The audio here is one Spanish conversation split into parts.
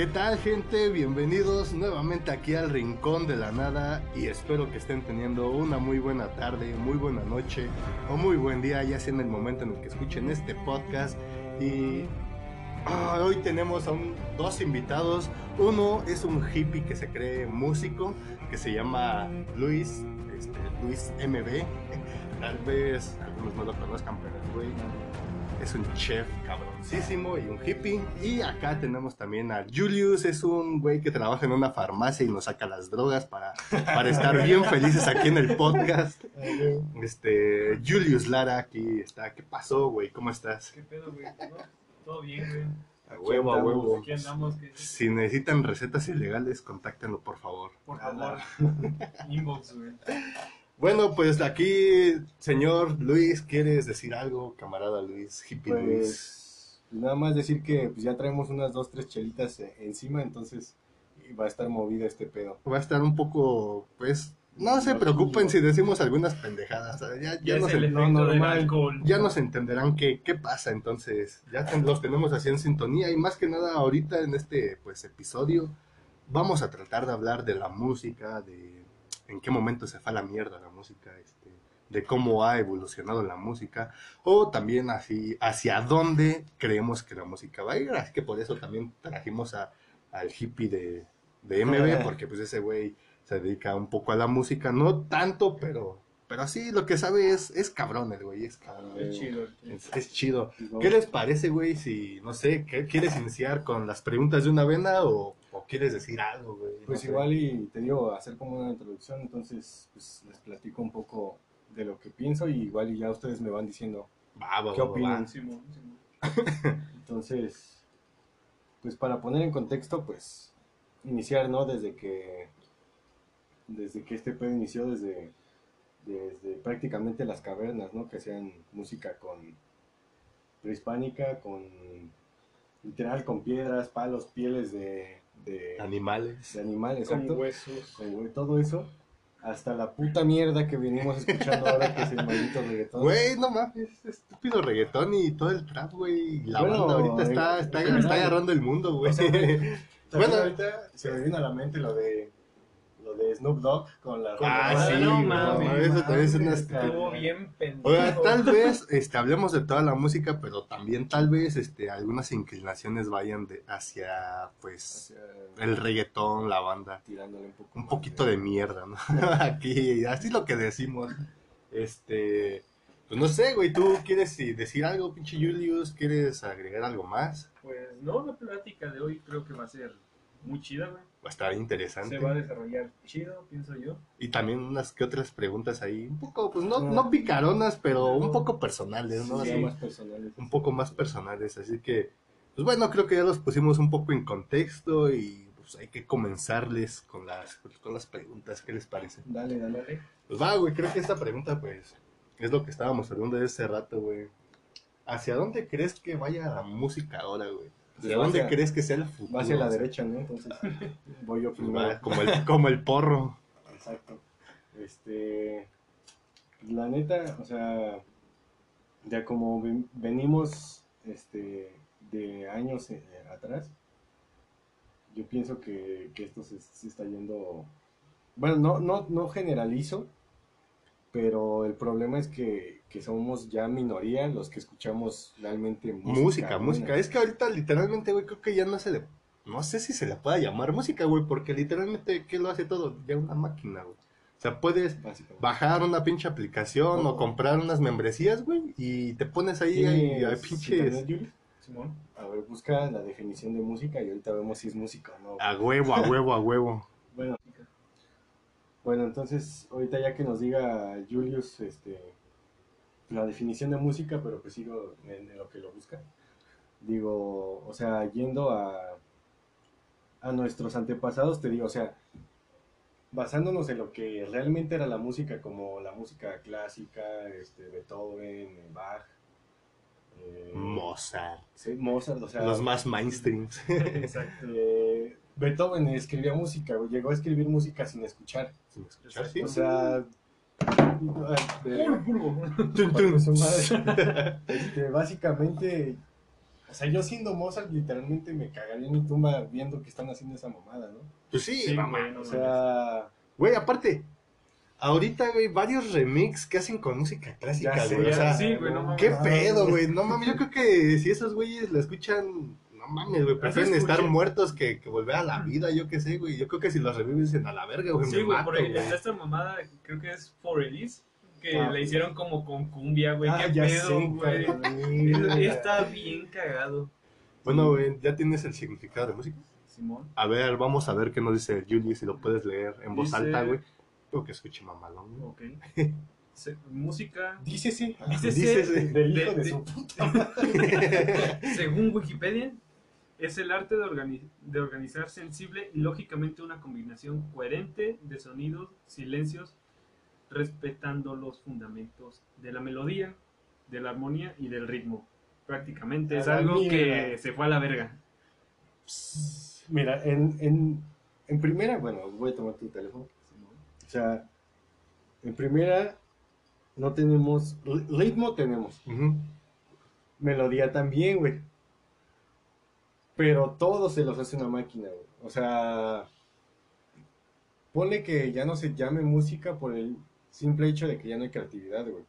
¿Qué tal gente? Bienvenidos nuevamente aquí al Rincón de la Nada y espero que estén teniendo una muy buena tarde, muy buena noche o muy buen día, ya sea en el momento en el que escuchen este podcast. Y ah, hoy tenemos a un- dos invitados. Uno es un hippie que se cree músico, que se llama Luis, este, Luis MB. Tal vez algunos no lo conozcan, pero el güey es un chef cabroncísimo y un hippie. Y acá tenemos también a Julius, es un güey que trabaja en una farmacia y nos saca las drogas para, para estar bien felices aquí en el podcast. Este, Julius Lara aquí está. ¿Qué pasó, güey? ¿Cómo estás? ¿Qué pedo, güey? Todo bien, güey. A huevo, a huevo. Aquí andamos, que Si necesitan recetas ilegales, contáctenlo, por favor. por favor, inbox, güey. Bueno, pues aquí, señor Luis, ¿quieres decir algo, camarada Luis, hippie Luis? Pues nada más decir que pues, ya traemos unas dos, tres chelitas eh, encima, entonces va a estar movido este pedo. Va a estar un poco, pues, no se preocupen si decimos algunas pendejadas. Ya, ya, Ya es nos, no, normal. ya nos entenderán qué, qué pasa, entonces ya ten- los tenemos así en sintonía y más que nada ahorita en este pues episodio vamos a tratar de hablar de la música, de en qué momento se fue a la mierda la música, este, de cómo ha evolucionado la música o también así hacia dónde creemos que la música va a ir, así que por eso también trajimos a, al hippie de, de MB porque pues ese güey se dedica un poco a la música, no tanto, pero pero sí, lo que sabe es, es cabrón el güey, es cabrón. Es chido. Es, es chido. ¿Qué les parece, güey? Si, no sé, ¿qué- ¿quieres iniciar con las preguntas de una vena o, o quieres decir algo, güey? No Pues sé. igual y te digo, hacer como una introducción, entonces pues les platico un poco de lo que pienso y igual y ya ustedes me van diciendo. Va, va, ¿Qué va, va. opinan? Simón, Simón. Entonces, pues para poner en contexto, pues iniciar, ¿no? Desde que, desde que este pedo inició, desde, desde prácticamente las cavernas, ¿no? Que hacían música con prehispánica, con literal, con piedras, palos, pieles de, de, Animales. de animales, Con exacto. huesos. Güey, todo eso, hasta la puta mierda que venimos escuchando ahora, que es el maldito reggaetón. Güey, no mames, estúpido reggaetón y todo el trap, güey. La Bueno, banda ahorita en- está, está, agarrando el mundo, güey. O sea, bueno, ahorita se me vino a la mente lo de lo de Snoop Dogg con la Ah, Ah, sí, no mames, eso también es una mames, estupidez. Estuvo bien pendejo. Tal vez este, hablemos de toda la música, pero también tal vez este, algunas inclinaciones vayan de, hacia, pues, hacia- el reggaetón, la banda. tirándole un poco un más poquito de mierda, ¿no? Aquí, así lo que decimos. Este, pues no sé, güey, ¿tú quieres sí, decir algo, pinche Julius? ¿Quieres agregar algo más? Pues no, la plática de hoy creo que va a ser muy chida, güey. Va a estar interesante. Se va a desarrollar chido, pienso yo. Y también unas que otras preguntas ahí, un poco, pues no, no picaronas, pero un poco personales, ¿no? Sí, Así, más personales. un poco más personales, así que, pues bueno, creo que ya los pusimos un poco en contexto y pues hay que comenzarles con las, con las preguntas, ¿qué les parece? Dale, dale. Dale. Pues va, güey, creo que esta pregunta, pues, es lo que estábamos hablando de ese rato, güey. ¿Hacia dónde crees que vaya la música ahora, güey? ¿Hacia Va dónde crees que sea el futuro? Va hacia la derecha, ¿no? Entonces voy yo primero. como, el, como el porro. Exacto. Este, la neta, o sea, ya como ven- venimos, este, de años eh, atrás, yo pienso que, que esto se, se está yendo, bueno, no, no, no generalizo, pero el problema es que, que somos ya minoría los que escuchamos realmente música. Música, buena. música. Es que ahorita, literalmente, güey, creo que ya no se le... No sé si se le pueda llamar música, güey, porque literalmente, ¿qué lo hace todo? Ya una máquina, güey. O sea, puedes bajar una pinche aplicación o comprar unas membresías, güey, y te pones ahí, ¿Tienes a pinches... Simón. A ver, busca la definición de música y ahorita vemos si es música o no. A huevo, a huevo, a huevo. Bueno, entonces ahorita ya que nos diga Julius este, la definición de música, pero pues sigo en, en lo que lo busca. Digo, o sea, yendo a, a nuestros antepasados, te digo, o sea, basándonos en lo que realmente era la música, como la música clásica, este, Beethoven, Bach, eh, Mozart. sí, Mozart, o sea, Los más mainstreams. Exacto. eh, Beethoven escribía música, güey, llegó a escribir música sin escuchar. Sin escuchar, sí. O sea, este, básicamente O sea, yo siendo Mozart, literalmente me cagaría en mi tumba viendo que están haciendo esa mamada, ¿no? Pues sí, Sí, mamá. güey, no O sea, Güey, aparte, ahorita, güey, varios remix que hacen con música clásica, Ya güey. O sea, sí, güey, no mames. ¿qué pedo, güey. No mames, yo creo que si esos güeyes la escuchan, mames, güey, prefieren estar muertos que, que volver a la vida, yo qué sé, güey. Yo creo que si los revives en a la verga, güey, Sí, me güey, mato, por ahí güey. está esta mamada, creo que es For Elise, que Ah, le hicieron como con cumbia, güey. ah, ¿Qué ya pedo, sé, güey? cabrón. Está bien cagado. Bueno, güey, ¿ya tienes el significado de música? Simón. A ver, vamos a ver qué nos dice el Juli, si lo puedes leer en voz Dice- alta, güey. Tengo que escuche mamalón, güey. Ok. Se- música. Dícese. Dícese- Dícese. Del hijo de- de, de- su puta. Según Wikipedia, es el arte de, organi- de organizar sensible y lógicamente una combinación coherente de sonidos, silencios, respetando los fundamentos de la melodía, de la armonía y del ritmo. Prácticamente es algo que se fue a la verga. Mira, en, en, en primera, bueno, voy a tomar tu teléfono. O sea, en primera no tenemos, ri- ritmo tenemos, melodía también, güey. Pero todo se los hace una máquina, güey. O sea, ponle que ya no se llame música por el simple hecho de que ya no hay creatividad, güey.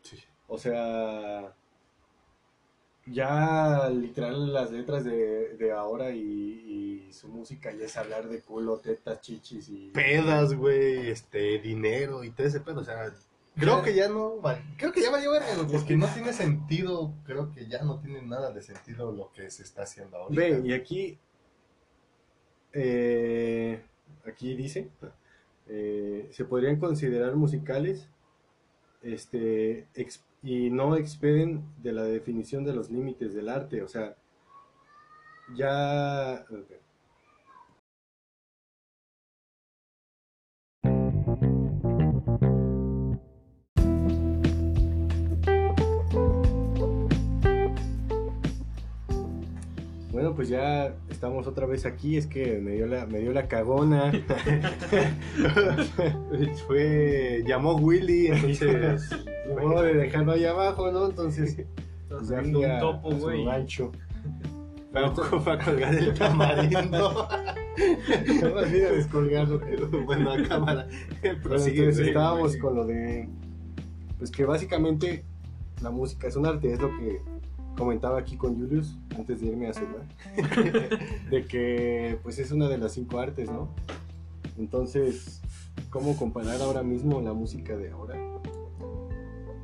Sí. O sea, ya literal las letras de, de ahora y, y su música ya es hablar de culo, tetas, chichis y... Pedas, güey, este, dinero y todo ese pedo, o sea... Creo que ya no, va- creo que ya valió verga, güey, porque no tiene sentido, creo que ya no tiene nada de sentido lo que se está haciendo ahorita. Ve, y aquí, eh, aquí dice, eh, se podrían considerar musicales este, ex- y no expeden de la definición de los límites del arte, o sea, ya... Bueno, pues ya estamos otra vez aquí, es que me dio la, me dio la cagona. Fue, llamó Willy, entonces... Modo de dejarlo ahí abajo, ¿no? Entonces, Estás ya un topo, a su güey. rancho. Fue a, colgar el tamarindo. No me olvides descolgarlo. pero- bueno, a cámara. Bueno, Prosigue, entonces estábamos con lo de, pues que básicamente la música es un arte, es lo que comentaba aquí con Julius antes de irme a cenar, de que pues es una de las cinco artes, ¿no? Entonces, ¿cómo comparar ahora mismo la música de ahora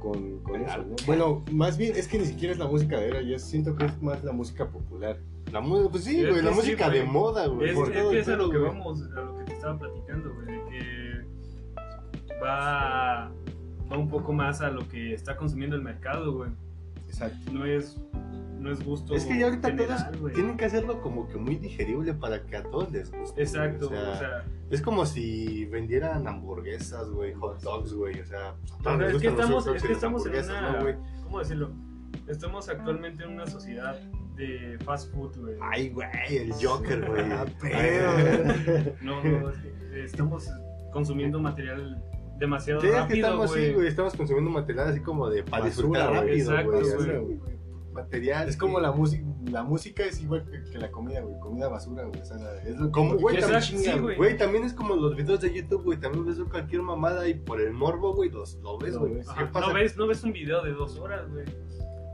con, eso? ¿no? Bueno, más bien es que ni siquiera es la música de ahora, yo siento que es más la música popular. La música, pues sí, güey, la sí, música güey. de moda, güey. Es, por es todo a lo que güey. vamos, a lo que te estaba platicando, güey, de que va, va un poco más a lo que está consumiendo el mercado, güey. Exacto. No es, no es gusto Es que ya ahorita general, todos tienen que hacerlo como que muy digerible para que a todos les guste. Exacto, o sea, es como si vendieran hamburguesas, güey, hot dogs, güey, o sea, todos es que gustan los estamos, hot dogs es que estamos en una, ¿no? ¿cómo decirlo? Estamos actualmente en una sociedad de fast food, güey. Ay, güey, el Joker, güey. Ah. No, no, es que estamos consumiendo material demasiado Sí, es que rápido, estamos, sí, güey. güey, estamos consumiendo material así como de para Basura, rápido, Exacto, güey. güey. así, Material. Es como que- la música, la música es igual que, que la comida, güey, comida basura, güey, o sea, es lo Como, güey, también- sí, güey. También es como los videos de YouTube, güey. También ves cualquier mamada y por el morbo, güey, los, lo ves, güey. ¿Qué pasa? no ves, no ves un video de dos horas, güey.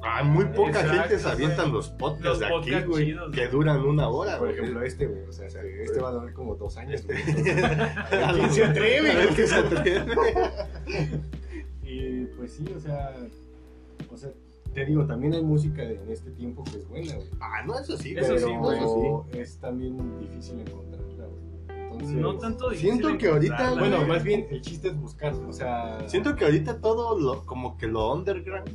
Ah, muy poca Exacto, gente se avientan güey. los podcasts Los de aquí, podcasts güey, chidos, que duran una hora, Por güey. ejemplo, este, güey, o sea, este, este va a durar como dos años, güey. ¿Quién se atreve, a ver quién se atreve. Y pues sí, o sea, o sea, te digo, también hay música de- en este tiempo que es buena, güey. Ah, no, eso sí, Eso güey. sí, Pero güey. eso es también difícil encontrarla, güey. Entonces, No tanto difícil Siento que ahorita, Bueno, más bien el chiste es buscar, o sea, sí. Siento que ahorita todo lo, como que lo underground,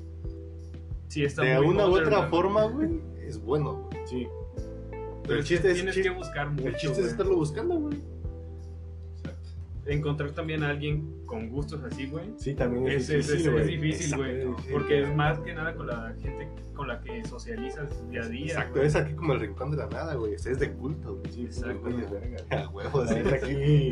Sí, está de muy una u otra forma, güey, es bueno, güey. sí, Pero el es chiste es, tienes que buscar mucho, el chiste es estarlo buscando, güey. Encontrar también a alguien con gustos así, güey. sí, también es, Es, es- difícil, es- es difícil, güey. Exacto, Porque es más que nada con la gente con la que socializas día a día. Exacto, güey. es aquí como el rincón de la nada, güey. Es de culto, güey. Sí, Exacto. güey, es verga. A huevos, neta, aquí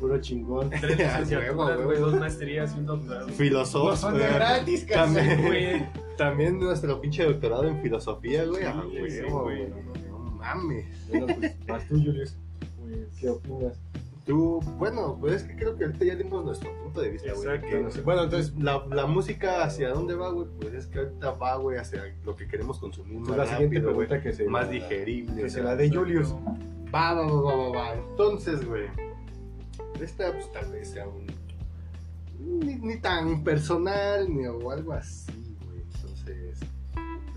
Puro chingón. Tres licenciaturas, güey, dos maestrías y un doctorado. Filosofía. No son de gratis, También, cabrón. güey. también nuestro pinche doctorado en filosofía, güey. A Sí, huevo, sí, güey. No mames. Bueno, pues, vas tú, Julius. Pues, ¿Qué opinas? Tú, bueno, pues es que creo que ahorita ya dimos nuestro punto de vista, güey. Que- Bueno, entonces, La, la música hacia dónde va, güey, pues es que ahorita va, güey, hacia lo que queremos consumir más pues, la siguiente rápido, pregunta que se Más la- digerible. Que se sea, la dé Julius. Va, va, va, va, va, va. Entonces, güey. Esta, pues tal vez sea un. Ni, ni tan personal, ni o algo así, güey. Entonces.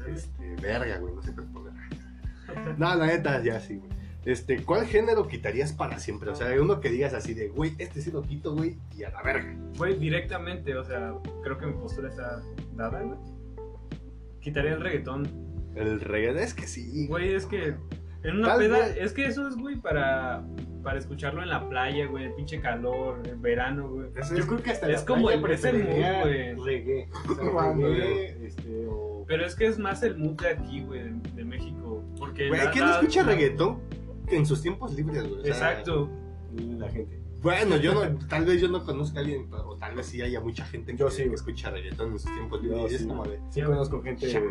Este, verga, güey, no sé qué responder. No, la neta, ya sí, güey. Este, ¿cuál género quitarías para siempre? O sea, uno que digas así de, güey, este sí lo quito, güey, y a la verga. Güey, directamente, o sea, creo que mi postura está dada, güey. Quitaría el reggaetón. El reggaetón es que sí. Güey, es que en una Tal peda, vez. es que eso es, güey, para, para escucharlo en la playa, güey, el pinche calor, el verano, güey. Eso Yo es- creo que hasta Es la como playa el- es el mood, güey. Reggae. O sea, Cuando- reggae, este, o... Pero es que es más el mood de aquí, güey, de, de México. Porque Güey, la- ¿quién no escucha la- reggaetón en sus tiempos libres, güey? O sea, Exacto. La gente. Bueno, yo no, tal vez yo no conozca a alguien, o tal vez sí haya mucha gente Yo que, sí, que güey. escucha reggaetón en sus tiempos libres. y es sí. como de. Sí conozco gente... Chale,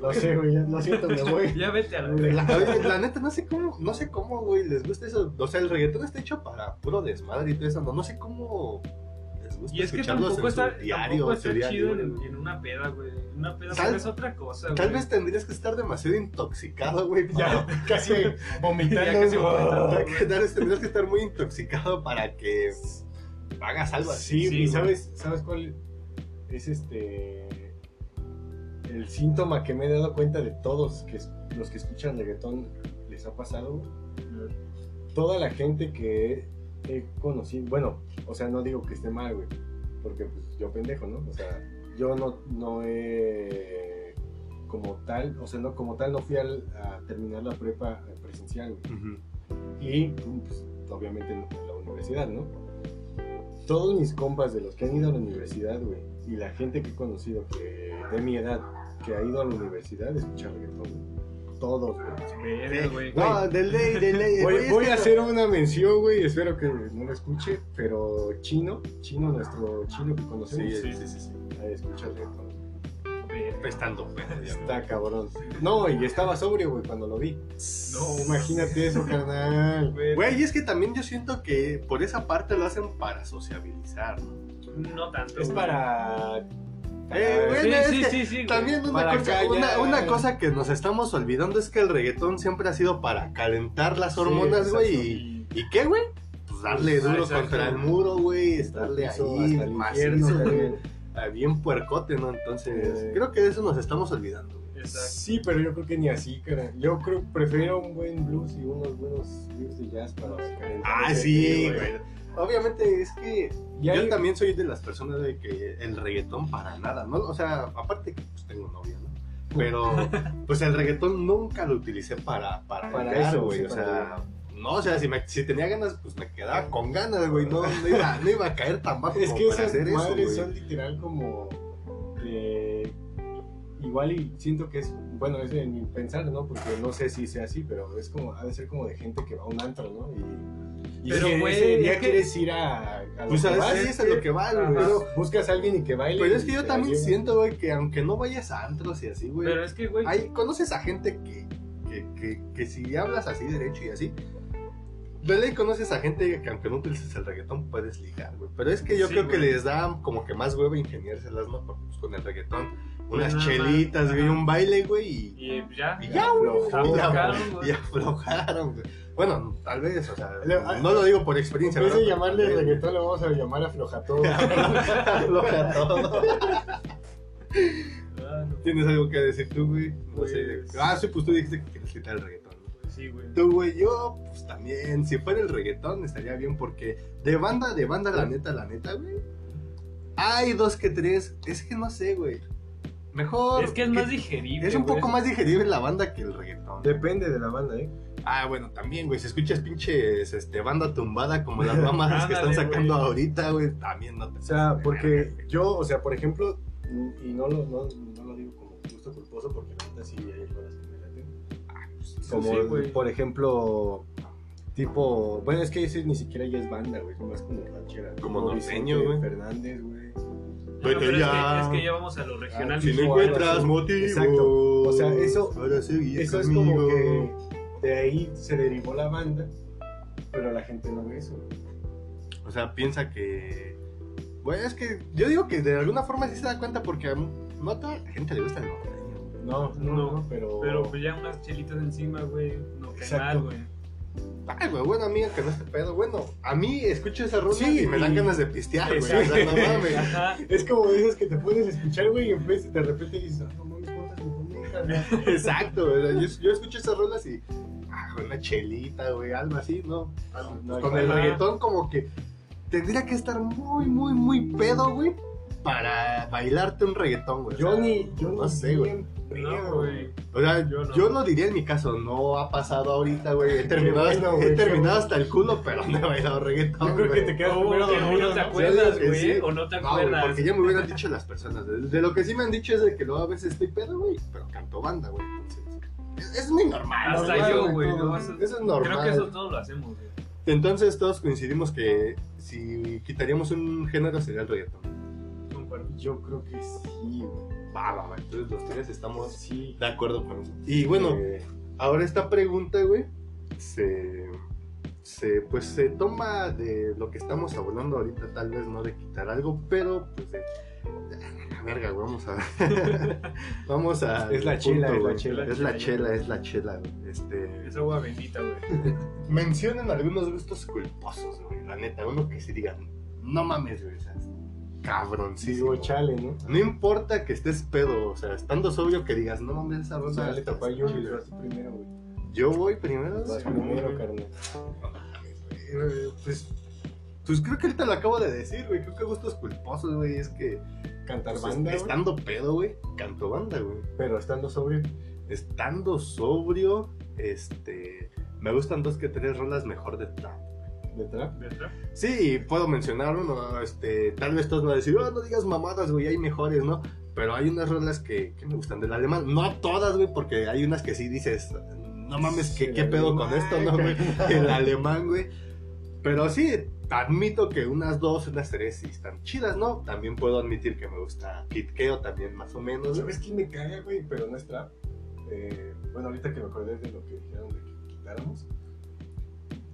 Lo güey. sé, güey, lo siento, me voy. Ya vete a la La, la neta, no sé cómo, no sé cómo, güey, les gusta eso. O sea, el reggaetón está hecho para puro desmadre y todo eso. No, no sé cómo les gusta Y es que escucharlos tampoco en su está, diario, tampoco en su está día chido libre, en, güey. en una peda, güey. Una peda Tal- es otra cosa, güey. Tal vez tendrías que estar demasiado intoxicado, güey. Ya, casi vomitando. Ya casi vomitando. Tal vez tendrías que estar muy intoxicado para que hagas algo así. Sí, y güey. sabes, ¿sabes cuál es este el síntoma que me he dado cuenta de todos que los que escuchan reggaetón les ha pasado? Toda la gente que he conocido, bueno, o sea, no digo que esté mal, güey, porque pues yo pendejo, ¿no? O sea, yo no, no he como tal, o sea, no como tal no fui al- a terminar la prepa presencial, güey Ujú. y pues, obviamente en la universidad, ¿no? Todos mis compas de los que han ido a la universidad, güey, y la gente que he conocido que de mi edad que ha ido a la universidad escucha reggaetón. Todos, güey. Güey. No, de ley, de ley. Voy, güey, voy que- a hacer una mención, güey, espero que no lo escuche, pero Chino, Chino, nuestro chino que conocemos, sí, sí, sí. sí. escucha reggaetón. Verga. Estando pedo, ya, Está cabrón. No, y estaba sobrio, güey, cuando lo vi. No, Imagínate eso, carnal. güey. Güey, y es que también yo siento que por esa parte lo hacen para sociabilizar, ¿no? No tanto. Es güey. para... Eh, güey, Sí, es sí, que sí. También una cosa, una, una cosa que nos estamos olvidando es que el reggaetón siempre ha sido para calentar las hormonas, Sí, güey. y, ¿y qué, güey? Pues darle Ah, duro exacto. contra el muro, güey. Estarle ahí, piso, hasta el macizo, infierno, güey. Ah, Bien puercote, ¿no? Entonces, creo que de eso nos estamos olvidando. güey. Exacto. Sí, pero yo creo que ni así, cara. Yo creo prefiero un buen blues y unos buenos riffs de jazz para calentar. Ah, sí, güey. Obviamente es que hay- yo también soy de las personas de que el reggaetón para nada, ¿no? O sea, aparte que pues tengo novia, ¿no? Pero pues el reggaetón nunca lo utilicé para, para, eso, güey. sí, o sea, no, o sea, si, me- si tenía ganas, pues me quedaba con ganas, güey. No, no, iba, no iba a caer tan bajo Es como que para esas hacer madres son literal como. Igual y siento que es, bueno, es en mi pensar, ¿no? Porque no sé si sea así, pero es como, ha de ser como de gente que va a un antro, ¿no? Y Pero, ese- güey, ese día es que- quieres ir a, a Pues que a vas, veces es a lo que va, güey. Pero, buscas a alguien y que baile. pero es que yo también lleva. siento, güey, que aunque no vayas a antros y así, güey. Pero es que, güey. Hay, conoces a gente que, que, que, que si hablas así derecho y así, de ley conoces a gente que aunque no utilices el reggaetón puedes ligar, güey. Pero es que yo Sí, creo que güey. les da como que más huevo ingeniárselas, ¿no? Porque, pues, con el reggaetón, unas nada más, ajá. chelitas, güey, un baile, güey, y, Y eh, ya. y ya, güey. aflojaron, Y ya, aflojaron, güey, Bueno, tal vez, o sea, Le- no lo digo por En experiencia, vez de llamarle Pero- reggaetón, le vamos a llamar aflojatón. Afloja todo. Ah, no. ¿Tienes algo que decir tú, güey? No sé. Pues- Ah, sí, pues tú dijiste que quieres quitar el reggaetón. Pues sí, güey. Tú, güey, yo, pues también, si fuera el reggaetón estaría bien porque de banda, de banda, la neta, la neta, güey. Hay dos que tres, es que no sé, güey. Mejor. Es que es más digerible. Es un güey. poco más digerible la banda que el reggaetón. Depende de la banda, ¿eh? Ah, bueno, también, güey, si escuchas pinches este, banda tumbada como las mamadas que están sacando ahorita, güey, también no te O sea, porque yo, o sea, por ejemplo, y no lo, no, no lo digo como gusto culposo, porque la neta sí hay cosas que me laten. Ah, pues, Como, Sí, güey. por ejemplo, Tipo, bueno, es que ese ni siquiera ya es banda, güey, más como ranchera. Como norteño, güey. Fernández, güey. Pero es, ya. que, es que ya vamos a lo regional. Si no Sí, encuentras motivo. Exacto. O sea, eso- Eso es como que de ahí se derivó la banda, pero la gente no ve eso. O sea, piensa que. Bueno, es que yo digo que de alguna forma sí se da cuenta porque a no a toda la gente le gusta el norteño. No, no, No, no, pero... Pero pues ya unas chelitas encima, güey. No Exacto. mal, güey. Ay, güey, bueno, amiga, que no esté pedo. Bueno, a mí escucho esa rola Sí, y me dan ganas de pistear, güey. O sea, no mames. Ajá. Es como dices que te puedes escuchar, güey, y en vez de repente dices, ah, no mames, ¿cuántas güey?" Exacto, yo, yo escucho esas rolas y. Ah, con una chelita, güey, algo así, ¿no? No, con el reggaetón, como que tendría que estar muy, muy, muy pedo, güey, para bailarte un reggaetón, güey. O Yo sea, ni, yo no sé, güey. No, güey. O sea, Yo yo, no. no. diría en mi caso, no ha pasado ahorita, güey. He terminado, bueno, he terminado hasta el culo, pero no he bailado reggaetón. Yo creo que güey. te quedas O primero que dormido, no te ¿no? acuerdas, güey. sí. O no te No, acuerdas. porque ya me hubieran dicho las personas. De, de lo que sí me han dicho es de que luego a veces estoy pedo, güey, pero canto banda, güey. Entonces, es, es muy normal. Hasta normal, yo, güey. todo. no, eso, eso- es normal. Creo que eso todos lo hacemos, güey. Entonces todos coincidimos que si quitaríamos un género sería el reggaetón. Yo creo que sí, güey. Va, va, va. Entonces los tres estamos Sí. de acuerdo con eso. Y bueno, Eh, Ahora esta pregunta, güey, se, se, pues se toma de lo que estamos hablando ahorita, tal vez no de quitar algo, pero pues de... Verga, güey, vamos a... vamos a... Es la chela, es la güey. chela. Es la chela, es la chela, güey. Este... Es agua bendita, güey. Mencionen algunos gustos culposos, güey, la neta, uno que se digan, no mames, güey, o sea, cabrón, sí, digo, chale, ¿no? No importa que estés pedo, o sea, estando sobrio que digas, no mames, esa O ronda... sea, le está tocó a Yuri, chida". vas tú primero, güey. Yo voy primero. Vas Sí, primero, carnal. Eh, Pues, pues creo que ahorita lo acabo de decir, güey. Creo que gustos culposos, güey. Es que Cantar pues, banda, güey, estando pedo, güey, canto banda, güey. pero estando sobrio. Estando sobrio, este. Me gustan dos que tres rolas mejor de trap. ¿De trap? ¿Verdad? Sí, puedo mencionar uno, este, tal vez todos me van a decir, oh, no digas mamadas, güey, hay mejores, ¿no? Pero hay unas rolas que, que me gustan del alemán, no a todas, güey, porque hay unas que sí dices, no mames, ¿qué, qué pedo con esto, no, güey? El alemán, güey. Pero sí, admito que unas dos, unas tres sí están chidas, ¿no? También puedo admitir que me gusta Kid Keo también, más o menos, güey. ¿Sabes quién me caga, güey? Pero no es trap. Eh, bueno, ahorita que me acordé de lo que dijeron de que quitáramos.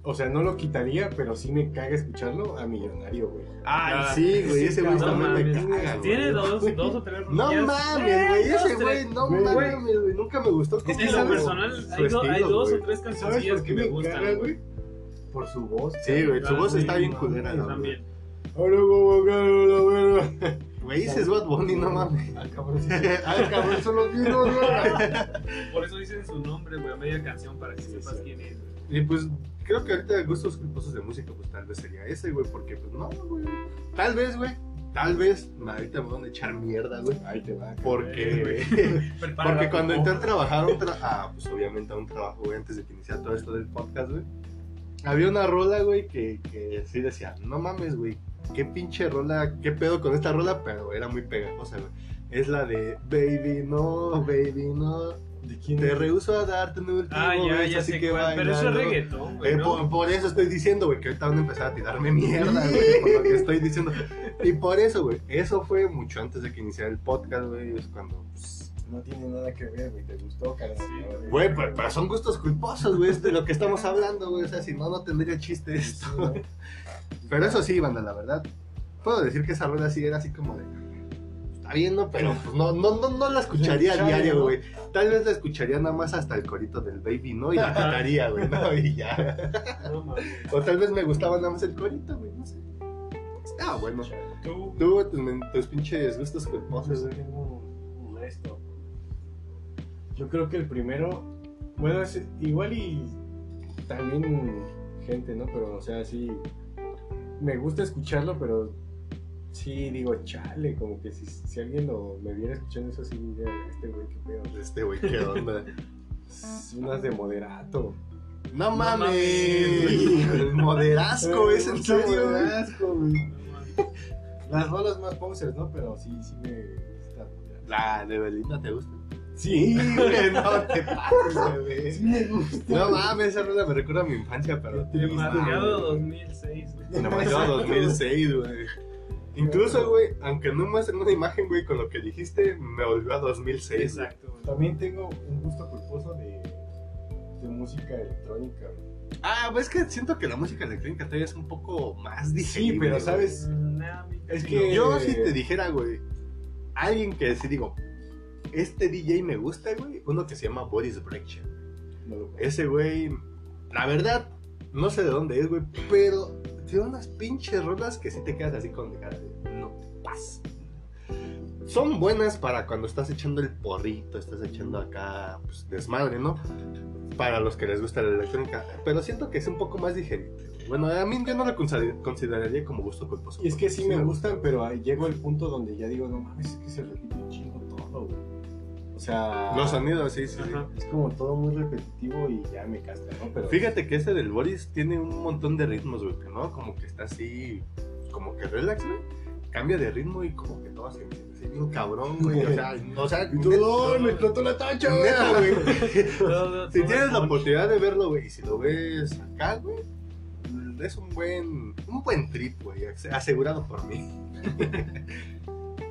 O sea, no lo quitaría, pero sí me caga escucharlo a Millonario, güey. Ay, Ah, sí, güey, ese güey No también me caga, güey. Tiene dos, dos o tres No mames, güey, ese güey, no mames, güey, nunca me gustó. Es que en lo personal hay, do- hay dos o tres ¿Sabes cancioncillas por que me me gustan, güey. Por su voz. Sí, güey, su voz está bien no culera, la. También. Ahora como caro la verga. Güey, ese es Bad Bunny, no mames. Ah, cabrón, sí. Ah, cabrón, son los mismos, güey. Por eso dicen su nombre, güey, a media canción para que sepas quién es. güey. Y pues creo que ahorita gustos culposos de música, pues tal vez sería ese, güey, porque pues no, güey. Tal vez, güey. Tal vez ahorita me van a echar mierda, güey. Ahí te va. Porque, porque cuando entré a trabajar, a ah, pues obviamente a un trabajo, güey, antes de que iniciara todo esto del podcast, güey. Había una rola, güey, que, que sí decía, no mames, güey, qué pinche rola, qué pedo con esta rola, pero era muy pegajosa, güey. Es la de Baby, no, baby, no. ¿De quién Te rehuso a darte un último Ah, ya, beso, ya así sé que cuál, Pero eso es reggaetón, güey, Eh, ¿no? por, por eso estoy diciendo, güey, que ahorita van a empezar a tirarme mierda, güey, por lo que estoy diciendo. Y por eso, güey, eso fue mucho antes de que iniciara el podcast, güey, es cuando, pues, No tiene nada que ver, güey. ¿Te gustó, carnal? Sí. güey, pero, pero son gustos culposos, güey, es de lo que estamos hablando, güey, o sea, si no, no tendría chiste esto. Pero eso sí, banda, la verdad, puedo decir que esa rueda sí era así como de, está bien, ¿no? Pero pues no, no, no, no la escucharía a diario, güey. Tal vez la escucharía nada más hasta el corito del baby, ¿no? Y la quitaría, güey, ¿no? Y ya. O tal vez me gustaba nada más el corito, güey, no sé. Ah, bueno. Tú, Tú, tus, men- tus pinches gustos Pues culposos, güey. Yo creo que el primero, bueno, es igual y también gente, ¿no? Pero, o sea, sí, me gusta escucharlo, pero sí digo, chale, como que si, si alguien lo, me viera escuchando eso, sí diría, este güey, qué pedo. Este güey, ¿qué onda? Es unas de moderato. No mames. moderasco, ¿es en serio, güey? asco, güey. no. Las rolas más posers, ¿no? Pero sí, sí me gusta. La de Belinda, ¿te gusta? Sí, güey, no te pases, güey. Sí me gusta. No mames, esa rola me recuerda a mi infancia, pero. Demasiado 2006, güey. Demasiado 2006, güey. Incluso, güey, aunque no muestren una imagen, güey, con lo que dijiste, me volvió a 2006. güey. Exacto, güey. También tengo un gusto culposo de, de música electrónica. güey. Ah, pues es que siento que la música electrónica todavía es un poco más digerible. Sí, pero sabes, mí Es que-. Yo si te dijera, güey, alguien que sí digo, este DJ me gusta, güey, uno que se llama Boris no lo Ese güey, la verdad, no sé de dónde es, güey, pero tiene unas pinches rolas que sí te quedas así con cara de, no te pases. Son buenas para cuando estás echando el porrito, estás echando acá, pues, desmadre, ¿no? Para los que les gusta la electrónica. Pero siento que es un poco más digerible. güey. Bueno, a mí yo no lo consider- consideraría como gusto culposo. Y es que sí me gusta. gustan, pero llego al punto donde ya digo, no mames, es que se repite un chingo todo, güey. O sea, Los sonidos, sí, sí. Ajá. es como todo muy repetitivo y ya me casca, ¿no? Pero Fíjate que este del Boris tiene un montón de ritmos, güey, ¿no? Como que está así, como que relax, güey. Cambia de ritmo y como que todo se me así bien cabrón, güey. O sea, o sea, Y tú, ¡ay, me explotó la tacha, güey! Todo- Si tienes la oportunidad de verlo, güey, y si lo ves acá, güey, es un buen, un buen trip, güey, asegurado por mí.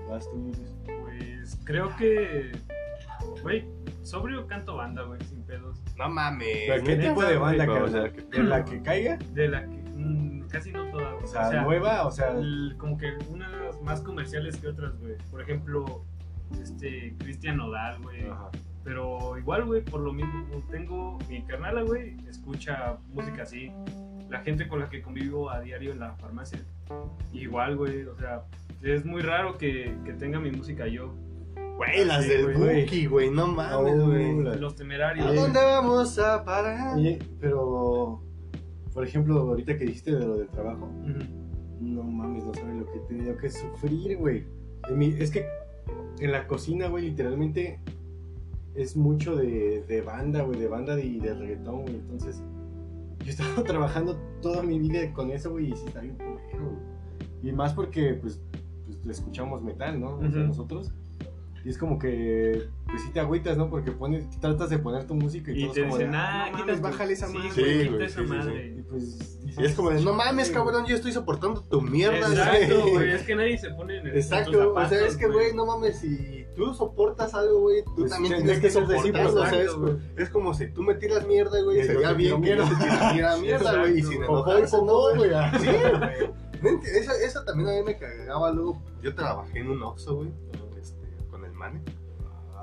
Vas tú, Luis. Pues creo que. Güey, sobrio canto banda, güey, sin pedos. No mames. ¿Pero qué tipo de banda, güey, o sea, que- ¿De la que caiga? De la que. mm, casi no toda, güey. O sea, nueva, o sea, el- como que unas más comerciales que otras, güey. Por ejemplo, este, Cristian Nodal, güey. ajá. Pero igual, güey, por lo mismo, tengo mi carnala, güey, escucha música así. La gente con la que convivo a diario en la farmacia. Igual, güey, o sea, es muy raro que, que tenga mi música yo. Güey, las Sí, del güey. Buki, güey, no mames, Oh, güey. Los ¿A temerarios. dónde vamos a parar? Oye, pero, por ejemplo, ahorita que dijiste de lo del trabajo, no mames, no sabes lo que he tenido que sufrir, güey. Es que en la cocina, güey, literalmente es mucho de, de banda, güey, de banda y de, reggaetón, güey. Entonces, yo he estado trabajando toda mi vida con eso, güey, y sí está bien culero, güey. Y más porque, pues, pues escuchamos metal, ¿no? O sea, nosotros. Y es como que, pues sí te agüitas, ¿no? Porque pones, tratas de poner tu música y, Y todos te como dicen, de, ah, no mames, bájale esa madre. Sí, güey, quita güey, esa sí, sí, madre. Y pues, Y es como de, no mames, cabrón, yo estoy soportando tu mierda. Exacto, güey". güey, es que nadie se pone en el Exacto, o sea, es que, güey, no mames, si tú soportas algo, güey, tú Pues también tienes que soportarlo, sea, es, exacto, güey. es como si tú me tiras mierda, güey, sería bien que yo te mierda. tirara mierda, güey, y sin enojarse, Ojo, ¿no, güey? güey. Sí, güey. Eso, eso también a mí me cagaba luego, yo trabajé en un Oxxo, güey, Mane.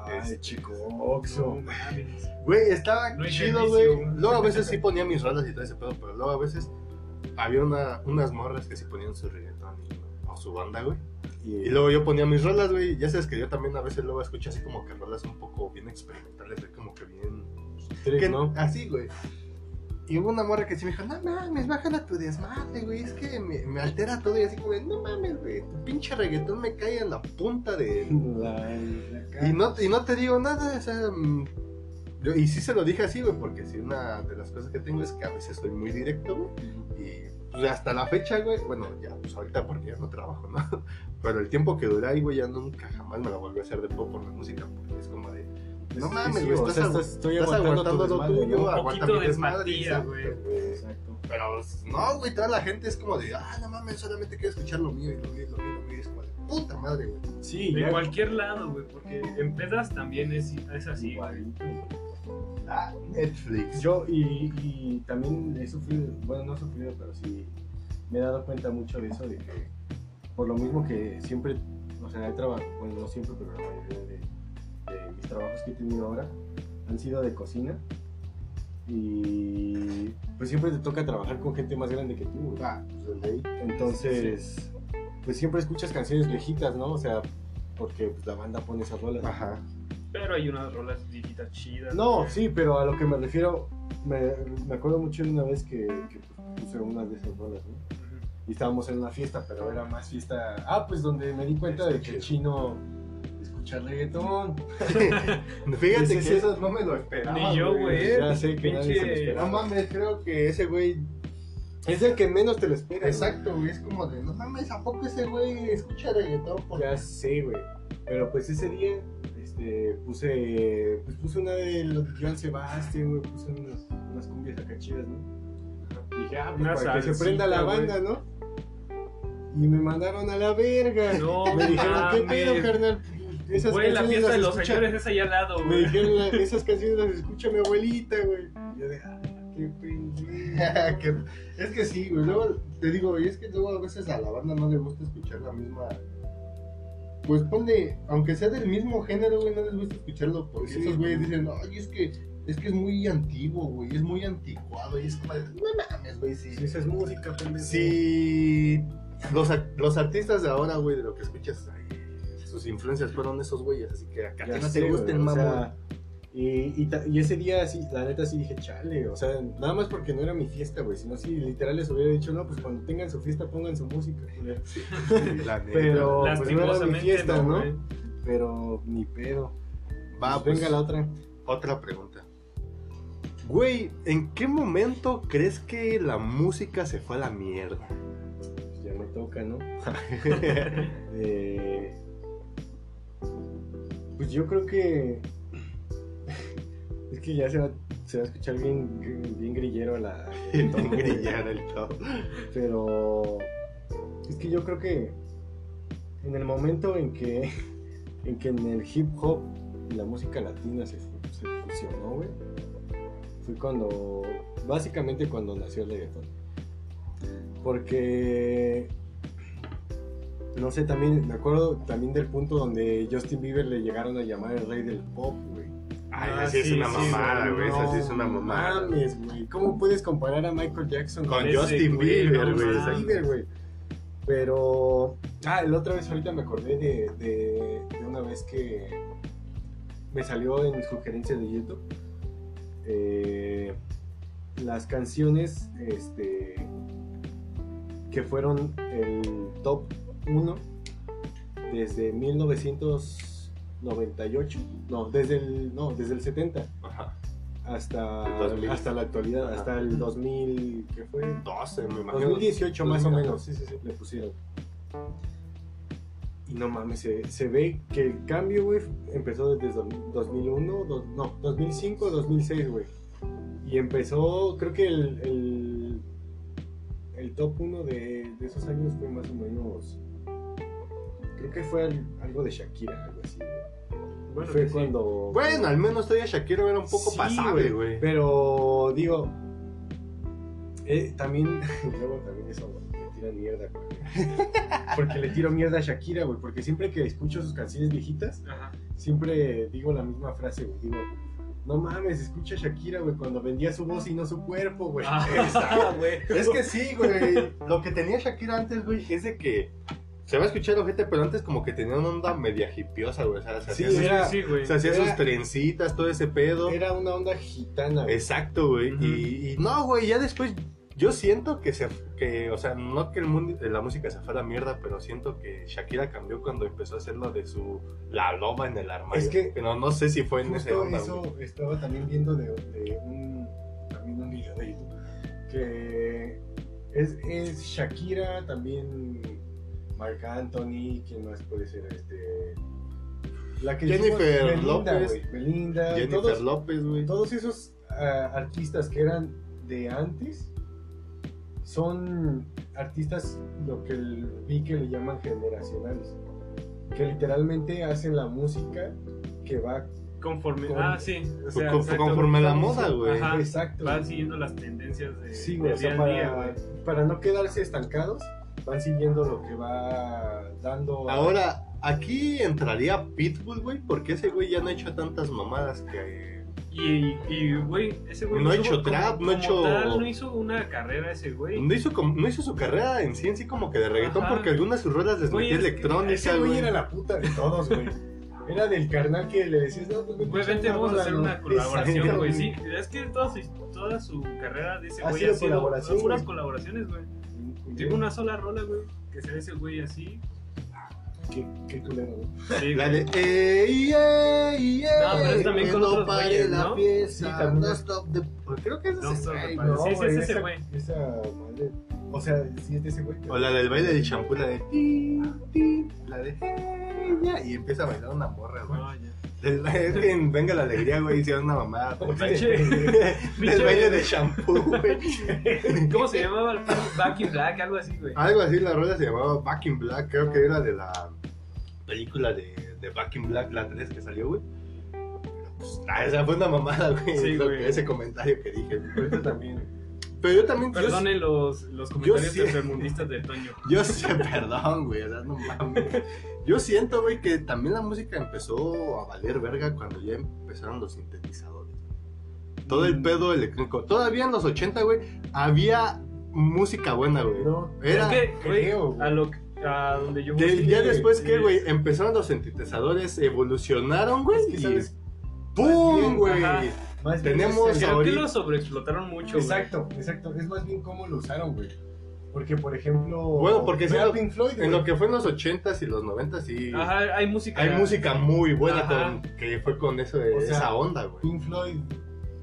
Ay, Este, chico, No Oxxo. mames. Güey, estaba No chido, güey. Luego a veces sí ponía mis rolas y todo ese pedo, pero luego a veces había una, unas morras que sí ponían su reggaetón o su banda, güey. Y luego yo ponía mis rolas, güey. Ya sabes que yo también a veces luego escucho así como que rolas un poco bien experimentales, como que bien. Tres, que- ¿no? Así, güey. Y hubo una morra que sí me dijo, no mames, bájala tu desmadre, güey. Es que me, me altera todo. Y así como, no mames, güey. Tu pinche reggaetón me cae en la punta de. La- Y no, y no te digo nada, o sea. mm, yo- y sí se lo dije así, güey, porque sí, una de las cosas que tengo es que a veces soy muy directo, güey. Y pues, hasta la fecha, güey, bueno, ya, pues ahorita porque ya no trabajo, ¿no? Pero el tiempo que duré ahí, güey, ya nunca jamás me la volví a hacer de poco por la música, porque es como. No mames, sí, güey, o estás, sea, agu- estás- estoy estás aguantando lo tuyo, ¿no? Un aguanta poquito mi de desmadre, güey. Exacto. Pero no, güey, toda la gente es como de, ah, no mames, solamente quiero escuchar lo mío y lo mío y lo mío, y lo mío. Y es como de, puta madre, güey. Sí, De ya- cualquier lado, güey, porque en pedas también es, es así, güey. Ah, Netflix. Yo, y, y también he sufrido, bueno, no he sufrido, pero sí me he dado cuenta mucho de eso, de que por lo mismo que siempre, o sea, he trabajado, bueno, no siempre, pero la mayoría de, de mis trabajos que he tenido ahora han sido de cocina. Y pues siempre te toca trabajar con gente más grande que tú. güey. Ah, pues de ahí. Entonces, pues siempre escuchas canciones viejitas, ¿no? O sea, porque pues, la banda pone esas rolas. Ajá. Pero hay unas rolas viejitas chidas. No, güey. sí, pero a lo que me refiero, me, me acuerdo mucho de una vez que, que pues, puse unas de esas rolas, ¿no? Y estábamos en una fiesta, pero era más fiesta. Ah, pues donde me di cuenta de que el chino escucha reggaetón. Fíjate que eso no me lo esperaba. Ni yo, güey. Ya sé que nadie se lo esperaba. No mames, creo que ese güey. Es el que menos te lo esperas. Exacto, güey. Es como de, no mames, ¿a poco ese güey escucha reggaetón? Por... Ya sé, güey. Pero pues ese día, este, puse, pues puse una de los Joan Sebastián, güey, puse unas, unas cumbias acá chidas, ¿no? Y dije, ah, pues para que se prenda la güey. banda, ¿no? Y me mandaron a la verga. No me dijeron, ¿qué pedo, carnal? Esas Güey, la fiesta de los escucha- señores es allá al lado, Me güey. dijeron, "La- esas canciones las escucha mi abuelita, güey. Y yo de, ah, qué es que sí, güey. Luego te digo, y es que luego a veces a la banda no le gusta escuchar la misma. Pues ponle, aunque sea del mismo género, güey, no les gusta escucharlo porque Sí. esos güeyes dicen, ay, es que es que es muy antiguo, güey, es muy anticuado. Y es como, no mames, güey, sí. Si esa es música, pendejo. Sí, los, los artistas de ahora, güey, de lo que escuchas, sus influencias fueron esos güeyes, así que acá que no sé, te gusten, o mamón. sea, y, y, ta- y ese día, sí, la neta, sí dije, chale, o sea, nada más porque no era mi fiesta, güey, sino si literal les hubiera dicho, no, pues cuando tengan su fiesta pongan su música. La neta. Pero, pues no era mi fiesta, ¿no? Pero ni pedo. Va, Pues pues, venga la otra. Otra pregunta. Güey, ¿en qué momento crees que la música se fue a la mierda? Pues ya me toca, ¿no? Eh, pues yo creo que. Es que ya se va, se va a escuchar bien, bien grillero la. el tono. Grillar el top. Pero. Es que yo creo que. En el momento en que. En que en el hip hop y la música latina se, se fusionó, güey. Fue cuando. Básicamente cuando nació el reggaetón. Porque no sé, también me acuerdo también del punto donde Justin Bieber le llegaron a llamar el rey del pop, güey. Ay, Ah, así es sí, una sí, mamada, güey. Esa sí es una No mamada. Mames, güey. ¿Cómo puedes comparar a Michael Jackson Con mames. Justin Bieber, güey? Pero. Ah, la otra vez ahorita me acordé de, de, de una vez que me salió en sugerencias de YouTube. eh, las canciones este, que fueron el top 1 desde 1998. No, desde el, no, desde el 70 Ajá. hasta, El 2000. hasta la actualidad, Ajá. hasta el 2000, ¿qué fue? 12, me imagino. 2018 más o 2000, menos, sí, sí, sí, le pusieron. Y no mames, se, se ve que el cambio, güey, empezó desde dos- 2001, dos- no, 2005, 2006, güey. Y empezó, creo que el, el, el top 1 de, de esos años fue más o menos, creo que fue al- algo de Shakira, algo así. güey. Bueno, fue sí. cuando... Bueno, al menos todavía Shakira era un poco Sí, pasable, güey. Pero digo, eh, también, luego también eso me tira mierda, güey. Porque le tiro mierda a Shakira, güey. Porque siempre que escucho sus canciones viejitas, Ajá. siempre digo la misma frase, güey. Digo, no mames, escucha a Shakira, güey, cuando vendía su voz y no su cuerpo, güey. Ah, güey. Es que sí, güey. Lo que tenía Shakira antes, güey, es de que se va a escuchar ojete, pero antes como que tenía una onda media hipiosa, güey. O sea, se Sí, hacía, sus- era- Sí, güey. se hacía era- sus trencitas, todo ese pedo. Era una onda gitana, güey. Exacto, güey. Y, y no, güey, ya después yo siento que se que, o sea, no que el mundo la música se fue a la mierda, pero siento que Shakira cambió cuando empezó a hacer lo de su la loma en el armario. Es que- pero no sé si fue en ese onda, eso güey. estaba también viendo de, de un, también un video de YouTube que es, es Shakira, también Marc Anthony, ¿quién más puede ser? Este, la que Jennifer Belinda, López. Belinda, Jennifer todos, López, güey. todos esos ah, artistas que eran de antes son artistas lo que el- vi que le llaman generacionales, que literalmente hacen la música que va Conforme. Con- Ah, sí. O sea, Con- exacto. conforme a la moda, güey. Ajá. Exacto. Van siguiendo las tendencias de, Sí, güey, del o sea, día día, para no quedarse estancados, van siguiendo lo que va dando. Ahora, aquí entraría Pitbull, güey, porque ese güey ya no ha hecho tantas mamadas que... Y, y, güey, ese güey. No ha hecho trap, no ha hecho- tal, no hizo una carrera ese güey. No hizo, como- no hizo su carrera en sí, en sí como que de reggaetón, Ajá. porque algunas de sus ruedas es que electrónica, ese güey era la puta de todos, güey. Era del carnal que le decías, no, pues Güey, vente, vamos a hacer una colaboración, güey. Sí, es que toda su, toda su carrera de ese güey ha sido colaboración, puras colaboraciones, güey. Tengo una sola rola, güey, que sea ese güey así. Qué, qué culero, güey. Sí, La de ey, ey, ey, No, pero es también que con no otros pare güeyes, la ¿no? fiesta, Sí, también no es- stop the- Creo que es No ese güey. ¿no? Sí, sí, es ese esa- güey. Esa madre. O sea, sí es de ese güey. O la del baile del champú, la de ti, ti, la de ya, y empieza a bailar una morra, güey. No, ya. Es que en Venga la Alegría, güey, hicieron una mamada. El baile de shampoo, güey. ¿Cómo se llamaba? Back in Black, algo así, güey. Algo así, la rola se llamaba Back in Black, creo que era de la película de, de Back in Black, la 3 que salió, güey. Pues, ah, esa fue una mamada, güey, Sí, ese comentario que dije. Ahorita también. Pero yo también... yo- Perdonen los, los comentarios tercermundistas de Toño. Yo sé, perdón, güey, o sea, no mames. Yo siento, güey, que también la música empezó a valer verga cuando ya empezaron los sintetizadores. Todo el Mm. pedo electrónico. Todavía en los 80, güey, había música buena, güey. No, Era... es que, güey, creo, güey. a, lo, que- a donde yo de- ya después que, güey, empezaron los sintetizadores, evolucionaron, güey. Es que. ¡Pum, bien, güey! Más bien Tenemos es el- Creo que lo sobreexplotaron mucho, güey. Exacto, exacto. Es más bien cómo lo usaron, güey. Porque, por ejemplo. Bueno, porque ve sí, a lo- Pink Floyd, En güey. lo que fue en los 80s y los 90s, sí. Ajá, hay música. Hay música muy buena con, que fue con eso de O sea, esa onda, güey. Pink Floyd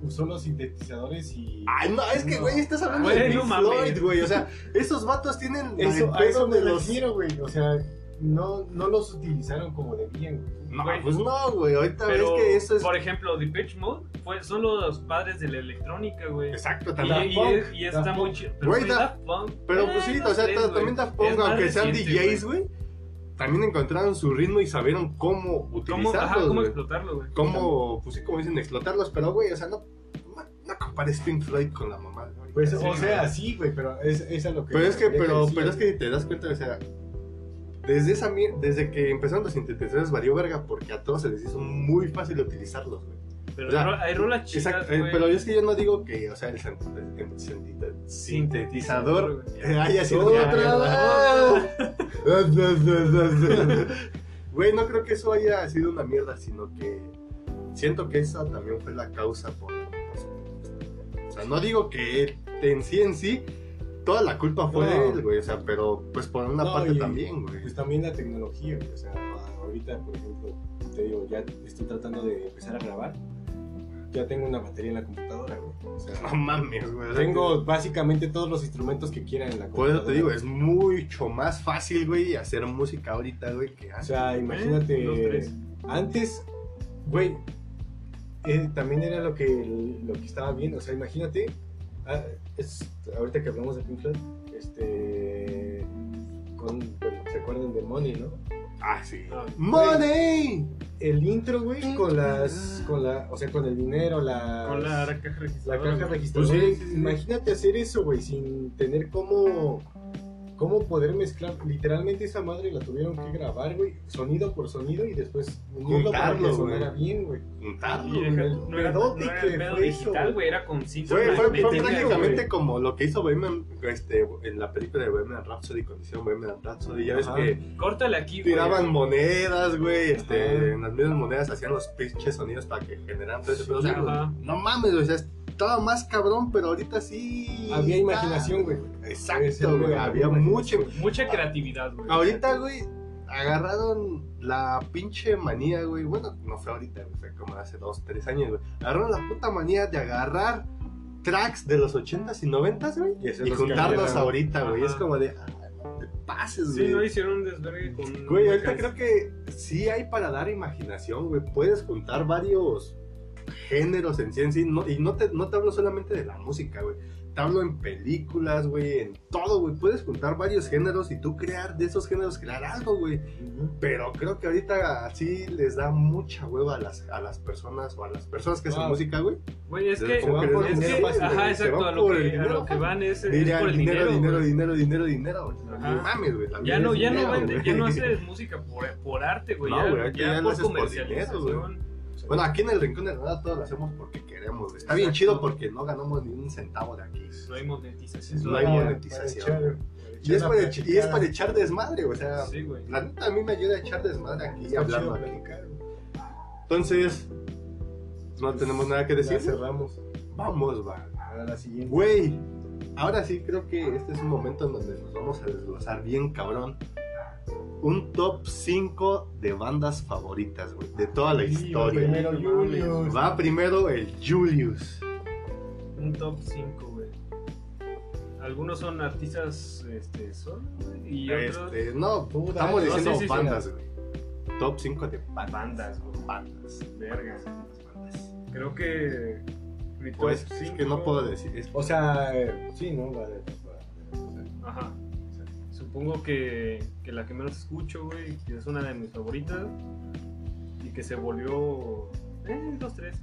usó los sintetizadores y. Ay, no, es que, No. güey, estás hablando Güey, de Pink no. Floyd, güey. O sea, esos vatos tienen Eso, el a pedo eso me de los... refiero, güey. O sea, no, no los utilizaron como debían, güey. No, Güey. pues no, güey. Ahorita ves Pero, que eso es... por ejemplo, Depeche Mode fue, son los padres de la electrónica, güey. Exacto, también. y, Punk, es- y está muy Punk. chido. Pero, Güey, Daft Punk, Pero eh, pues sí, no o sea, también Daft Punk, aunque sean reciente, DJs, güey, también encontraron su ritmo y sabieron cómo ¿Cómo, utilizarlos, ajá, cómo explotarlo, güey? Cómo, pues sí, como dicen, explotarlos. Pero, güey, o sea, no, no, compares Pink Floyd con la mamá. güey. Pues, Sí, o güey. sea, sí, güey, pero es, es a lo que. Pero es que, pero, pero es que si te das cuenta, o sea, desde esa desde que empezaron los sintetizadores valió verga porque a todos se les hizo muy fácil utilizarlos, güey. Pero o sea, hay ro- hay rolas chidas, Exacto, eh, güey. pero es que yo no digo que, o sea, el, sint- el sint- sintetizador haya sido Otra. Güey, no creo que eso haya sido una mierda, sino que siento que esa también fue la causa por... O sea, no digo que en sí en sí toda la culpa fue de No. él, güey, o sea, pero pues por una No, parte y- también, güey. Pues también la tecnología, güey. O sea, ahorita, por ejemplo, te digo, ya estoy tratando de empezar a grabar. Ya tengo una batería en la computadora, güey. O sea, No mames, güey. o tengo básicamente todos los instrumentos que quiera en la Por computadora. eso te digo, es mucho más fácil, güey, hacer música ahorita, güey, que O hace. sea, imagínate. Antes, güey, eh, también era lo que, lo que estaba viendo. O sea, imagínate. Ah, es, ahorita que hablamos de Pink Floyd, este. Con, bueno, ¿Se acuerdan de Money, no? Ah, sí. Ah, ¡Money! El intro, güey, con las. Con la, o sea, con el dinero, la. Con la caja La registradora. caja güey. registradora. Pues sí, sí, sí. Imagínate hacer eso, güey, sin tener cómo, cómo poder mezclar. Literalmente esa madre la tuvieron que grabar, güey, sonido por sonido y después unirlo para Juntarlo, que güey. sonara bien, güey. Juntarlo, Y güey. deja- no era, pedote no era que el pedo fue digital, güey, era con cinta Fue, fue- prácticamente güey. como lo que hizo Bohemian, este, en la película de Bohemian Rhapsody, cuando hicieron Bohemian Rhapsody. Ya ves Ajá. que Córtale aquí, güey. tiraban monedas, güey, este, en las mismas monedas hacían los pinches sonidos para que generaran todo ese pedo. O sea, Ajá. no mames, o sea, estaba más cabrón, pero ahorita sí. Había imaginación, güey. Exacto, güey, había imaginación. Mucha creatividad, güey. Ahorita, güey, agarraron la pinche manía, güey. Bueno, no fue ahorita, güey, fue como hace dos, tres años, güey. Agarraron la puta manía de agarrar tracks de los 80s y 90s, güey, Y y, juntarlos ahorita, güey. Ajá. Es como de, ah, no te pases, Sí, güey. no hicieron un desvergue con. Güey, ahorita creo que sí hay para dar imaginación, güey. Puedes juntar varios géneros en sí en sí. no- y no te, no te hablo solamente de la música, güey. Te hablo en películas, güey, en todo, güey. Puedes juntar varios géneros y tú crear de esos géneros, crear algo, güey. Pero creo que ahorita así les da mucha hueva a las, a las personas o a las personas que hacen Ah. música, güey. Güey, es que. van por es que fácil, ajá, exacto. A lo que, a dinero lo que van es, es por el dinero, dinero. dinero, dinero, dinero, dinero, mames, güey. Ya no, ya no, vende- ya no haces música por, por arte, güey. No, ya, ya por por comercialización. dinero, Bueno, aquí en el Rincón de la Nada todo lo hacemos porque queremos. Está bien Exacto. chido porque no ganamos ni un centavo de aquí. no hay monetización. No hay Para- monetización. para echar- Y es, echar para la ech- y es para echar desmadre, o sea, Sí, la neta a mí me ayuda a echar desmadre aquí Está hablando. aquí. Entonces, no tenemos nada que decir. cerramos. Vamos, va. A la siguiente. Güey, ahora sí creo que este es un momento en donde nos vamos a desglosar bien cabrón. Un top 5 de bandas favoritas, güey, de toda la Sí, historia. Primero Julius. Va primero el Julius. Un top 5, güey. Algunos son artistas este, solo, güey. Y otros. Este, no, estamos dale, diciendo no, sí, sí, sí. bandas, güey. top 5 de bandas. Bandas, güey. Bandas. Verga. Bandas. Creo que. Mi top Pues es que no cinco- puedo decir. es- O sea, eh, sí, ¿no? Va de- va- Ajá. Supongo que, que la que menos escucho, güey, que es una de mis favoritas y que se volvió. Eh, dos, tres.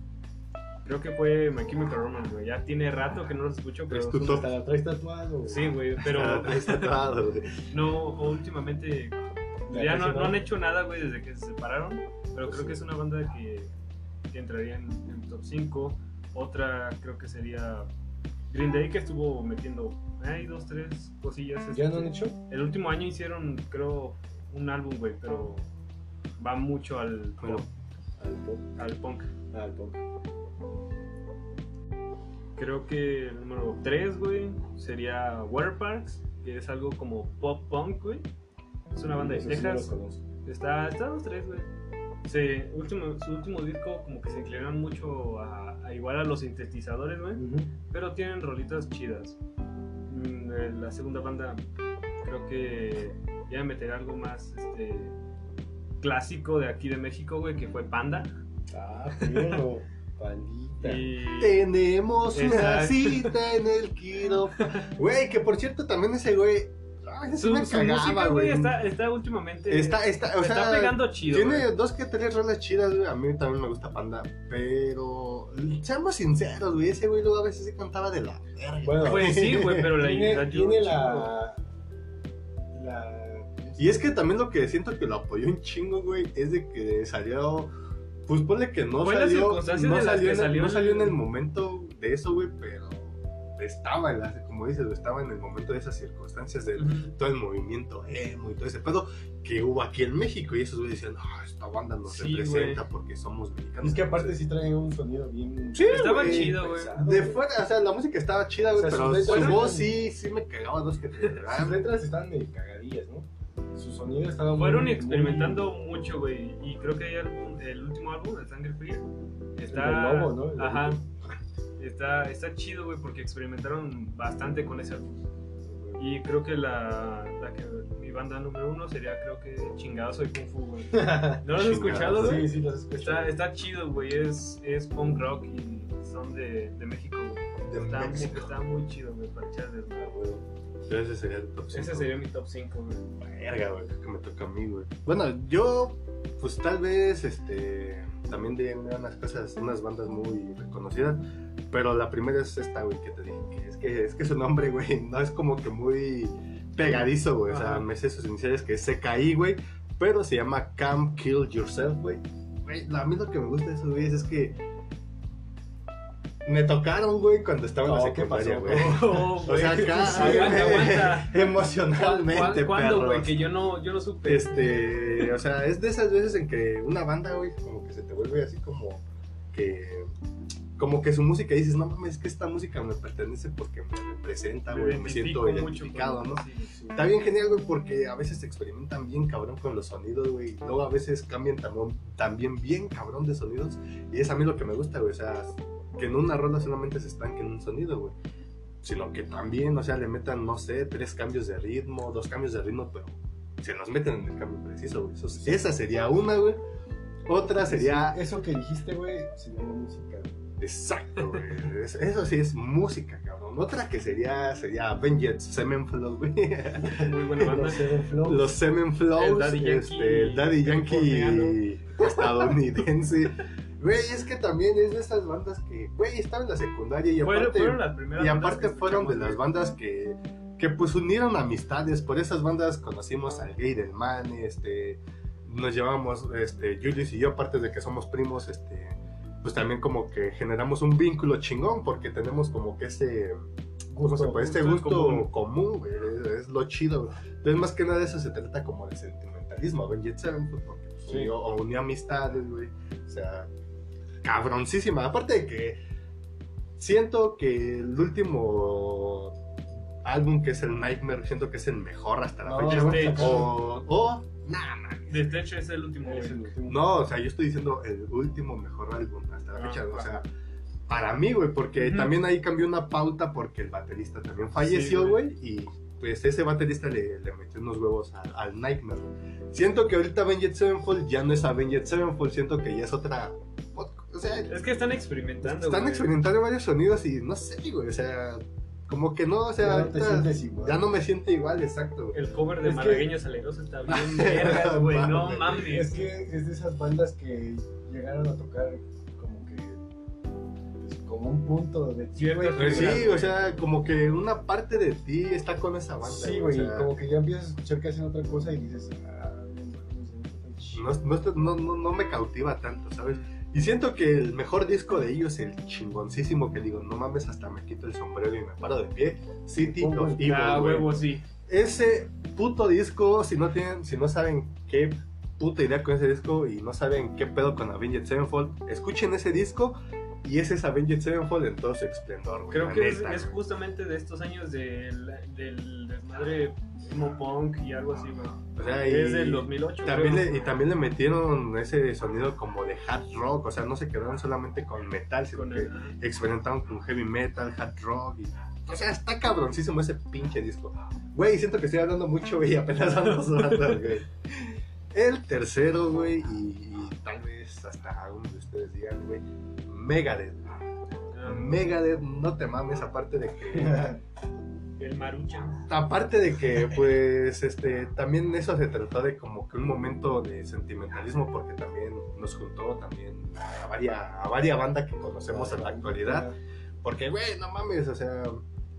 Creo que fue My Chemical Romance, güey. Ya tiene rato que no los escucho, pero. Es tu top. Hasta la traes tatuado. Sí, güey, pero Ah, está tatuado, güey. no, últimamente. ¿La Ya no, no han hecho nada, güey, desde que se separaron. Pero creo que es una banda que, que entraría en, en top 5. Otra creo que sería Green Day, que estuvo metiendo. Hay dos, tres cosillas. ¿Ya este, no han hecho? El último año hicieron, creo, un álbum, güey, pero va mucho al, Bueno. pop, Al pop. al punk. Al pop. Creo que el número 3, güey, sería Waterparks, que es algo como pop punk, güey. Es una banda de sí Texas. Está, está los tres, güey. Se, último, su último disco como que se inclinaron mucho a, a igual a los sintetizadores, güey. Pero tienen rolitas chidas. Mm, eh, La segunda banda creo que ya meter algo más este, clásico de aquí de México, güey, que fue Panda. Ah, pero. Pandita. Y Tenemos una cita en el quirófano. Güey, que por cierto, también ese güey. Su, me su cagaba, música, güey, güey. está, está últimamente... Está, está, o está sea, pegando chido, Tiene güey. dos que tres rolas chidas, güey. A mí también me gusta Panda. Pero. Seamos sinceros, güey. Ese güey luego a veces se cantaba de la verga. Bueno, Pues sí, güey, pero la tiene, la- tiene la. La. Y es que también lo que siento que lo apoyó un chingo, güey, es de que salió. Pues ponle que no salió. No en salió en el momento de eso, güey, pero estaba, en la- como dices, estaba en el momento de esas circunstancias de Ujú. todo el movimiento emo y todo ese pedo que hubo aquí en México. Y esos güeyes decían, ah, esta banda nos Sí, representa porque somos mexicanos. Es que aparte sí trae un sonido bien. Sí, Estaba güey. chido, güey. De fuera, o sea, la música estaba chida, güey, O sea, pero sus su letras- voz sí, sí me cagaba dos que tres. Sus letras están de cagadillas, ¿no? Su sonido estaba muy- Fueron muy- experimentando mucho, güey. Y creo que hay algún- el último álbum, El Sangre Fría, está. del lobo, ¿no? El Ajá. lobo. Está, está chido, güey, porque experimentaron bastante con ese álbum. Y creo que la, la que mi banda número uno sería, creo que Chingado Soy Kung Fu, güey. ¿No lo has escuchado, güey? Sí, sí, los escuché. Está, está chido, güey. Es, es punk rock y son de, de México, güey. De Está, muy- México. está muy chido, güey, para echar desmadre. Pero ese sería el top Ese cinco. sería mi top 5, güey. Verga, güey, que me toca a mí, güey. Bueno, yo, pues tal vez, este, también de unas cosas, unas bandas muy reconocidas, pero la primera es esta, güey, que te dije, que es que, es que su nombre, güey, no es como que muy pegadizo, güey, o sea, me sé sus iniciales que es CKI, güey, pero se llama Come Kill Yourself, güey. Güey, a mí lo que me gusta de esos güeyes es que me tocaron, güey, cuando estaba en la No, ¿qué secundaria, pasó? güey. Oh, O sea, acá, Sí, aguanta, aguanta. emocionalmente, ¿Cuándo, güey? Que yo no, yo no supe. Este, o sea, es de esas veces en que una banda, güey, como que se te vuelve así como que como que su música dices, no mames, es que esta música me pertenece porque me representa, güey, me siento mucho identificado, con- ¿no? sí, sí. Está bien genial, güey, porque a veces experimentan bien cabrón con los sonidos, güey. y Luego a veces cambian también, también bien cabrón de sonidos. Y es a mí lo que me gusta, güey. O sea, que en una rola solamente se estanque en un sonido, güey. Sino que también, o sea, le metan, no sé, tres cambios de ritmo, dos cambios de ritmo, pero se los meten en el cambio preciso, güey. Eso- esa sería una, güey. Otra sería... Sí, eso que dijiste, güey, se llama música. Exacto, güey. Es- Eso sí es música, cabrón. Otra que sería, sería Avenged Semenflow, güey. Muy buena banda. Los Seven Flows. Los Semen Flows, El Daddy Yankee este, el Daddy Yankee californiano. estadounidense. Güey, es que también es de esas bandas que, güey, estaba en la secundaria y aparte, fueron las primeras y aparte fueron de las güey. bandas que, que pues unieron amistades. Por esas bandas conocimos al Gay del Man, este, nos llevamos, este, Julius y yo, aparte de que somos primos, este, pues también como que generamos un vínculo chingón porque tenemos como que ese. Este gusto en común, güey, es, lo chido. güey. Entonces, más que nada, de eso se trata como de sentimentalismo. Sevenfold, porque pues, Sí. unió, o unió amistades, güey. O sea, cabroncísima. Aparte de que siento que el último álbum, que es el Nightmare, siento que es el mejor hasta la No, fecha. Stage. O, o, nah, man. De hecho, es el último, Es el último. No, o sea, yo estoy diciendo el último mejor álbum hasta la Ah, fecha. O ajá. sea, para mí, güey, porque Ujú. también ahí cambió una pauta porque el baterista también falleció, Sí, güey, güey. y pues ese baterista le, le metió unos huevos al, al Nightmare. Siento que ahorita Avenged Sevenfold ya no es Avenged Sevenfold, siento que ya es otra. O sea, Es que están experimentando. están güey. experimentando varios sonidos y no sé, güey, o sea, como que no, o sea, Ya no te ahorita sientes igual. ya no me siente igual, exacto. güey. El cover de Es que- Malagueño Saleroso está bien vergas, güey. No Mames. Es que es de esas bandas que llegaron a tocar como que pues, como un punto de ti, güey. Pues sí, güey. o sea, como que una parte de ti está con esa banda. Sí, o güey, sea, como que ya empiezas a escuchar que hacen otra cosa y dices, ah, no no, no, no me cautiva tanto, ¿sabes? Y siento que el mejor disco de ellos, el chingoncísimo que digo, no mames, hasta me quito el sombrero y me paro de pie, City Pongo of Evil, Ah, huevo, sí. Ese puto disco, si no tienen, si no saben qué puta idea con ese disco y no saben qué pedo con Avenged Sevenfold, escuchen ese disco y ese es Avenged Sevenfold en todo su esplendor, güey. Creo que es, neta, es güey. justamente de estos años del, del desmadre emo punk y algo así, güey. O sea, y Es del 2008. También creo. le, y también le metieron ese sonido como de hard rock, o sea, no se quedaron solamente con metal, sino Con que el- experimentaron con heavy metal, hard rock y... O sea, está cabroncísimo ese pinche disco. Güey, siento que estoy hablando mucho, güey, y apenas dos bandas, güey. El tercero, güey, y, y tal vez hasta uno de ustedes digan, güey, Megadeth. Megadeth, no te mames, aparte de que... el Maruchan. Aparte de que, pues, este, también eso se trató de como que un momento de sentimentalismo, porque también nos juntó también a varias, a varias bandas que conocemos en la actualidad. Porque, güey, no mames, o sea,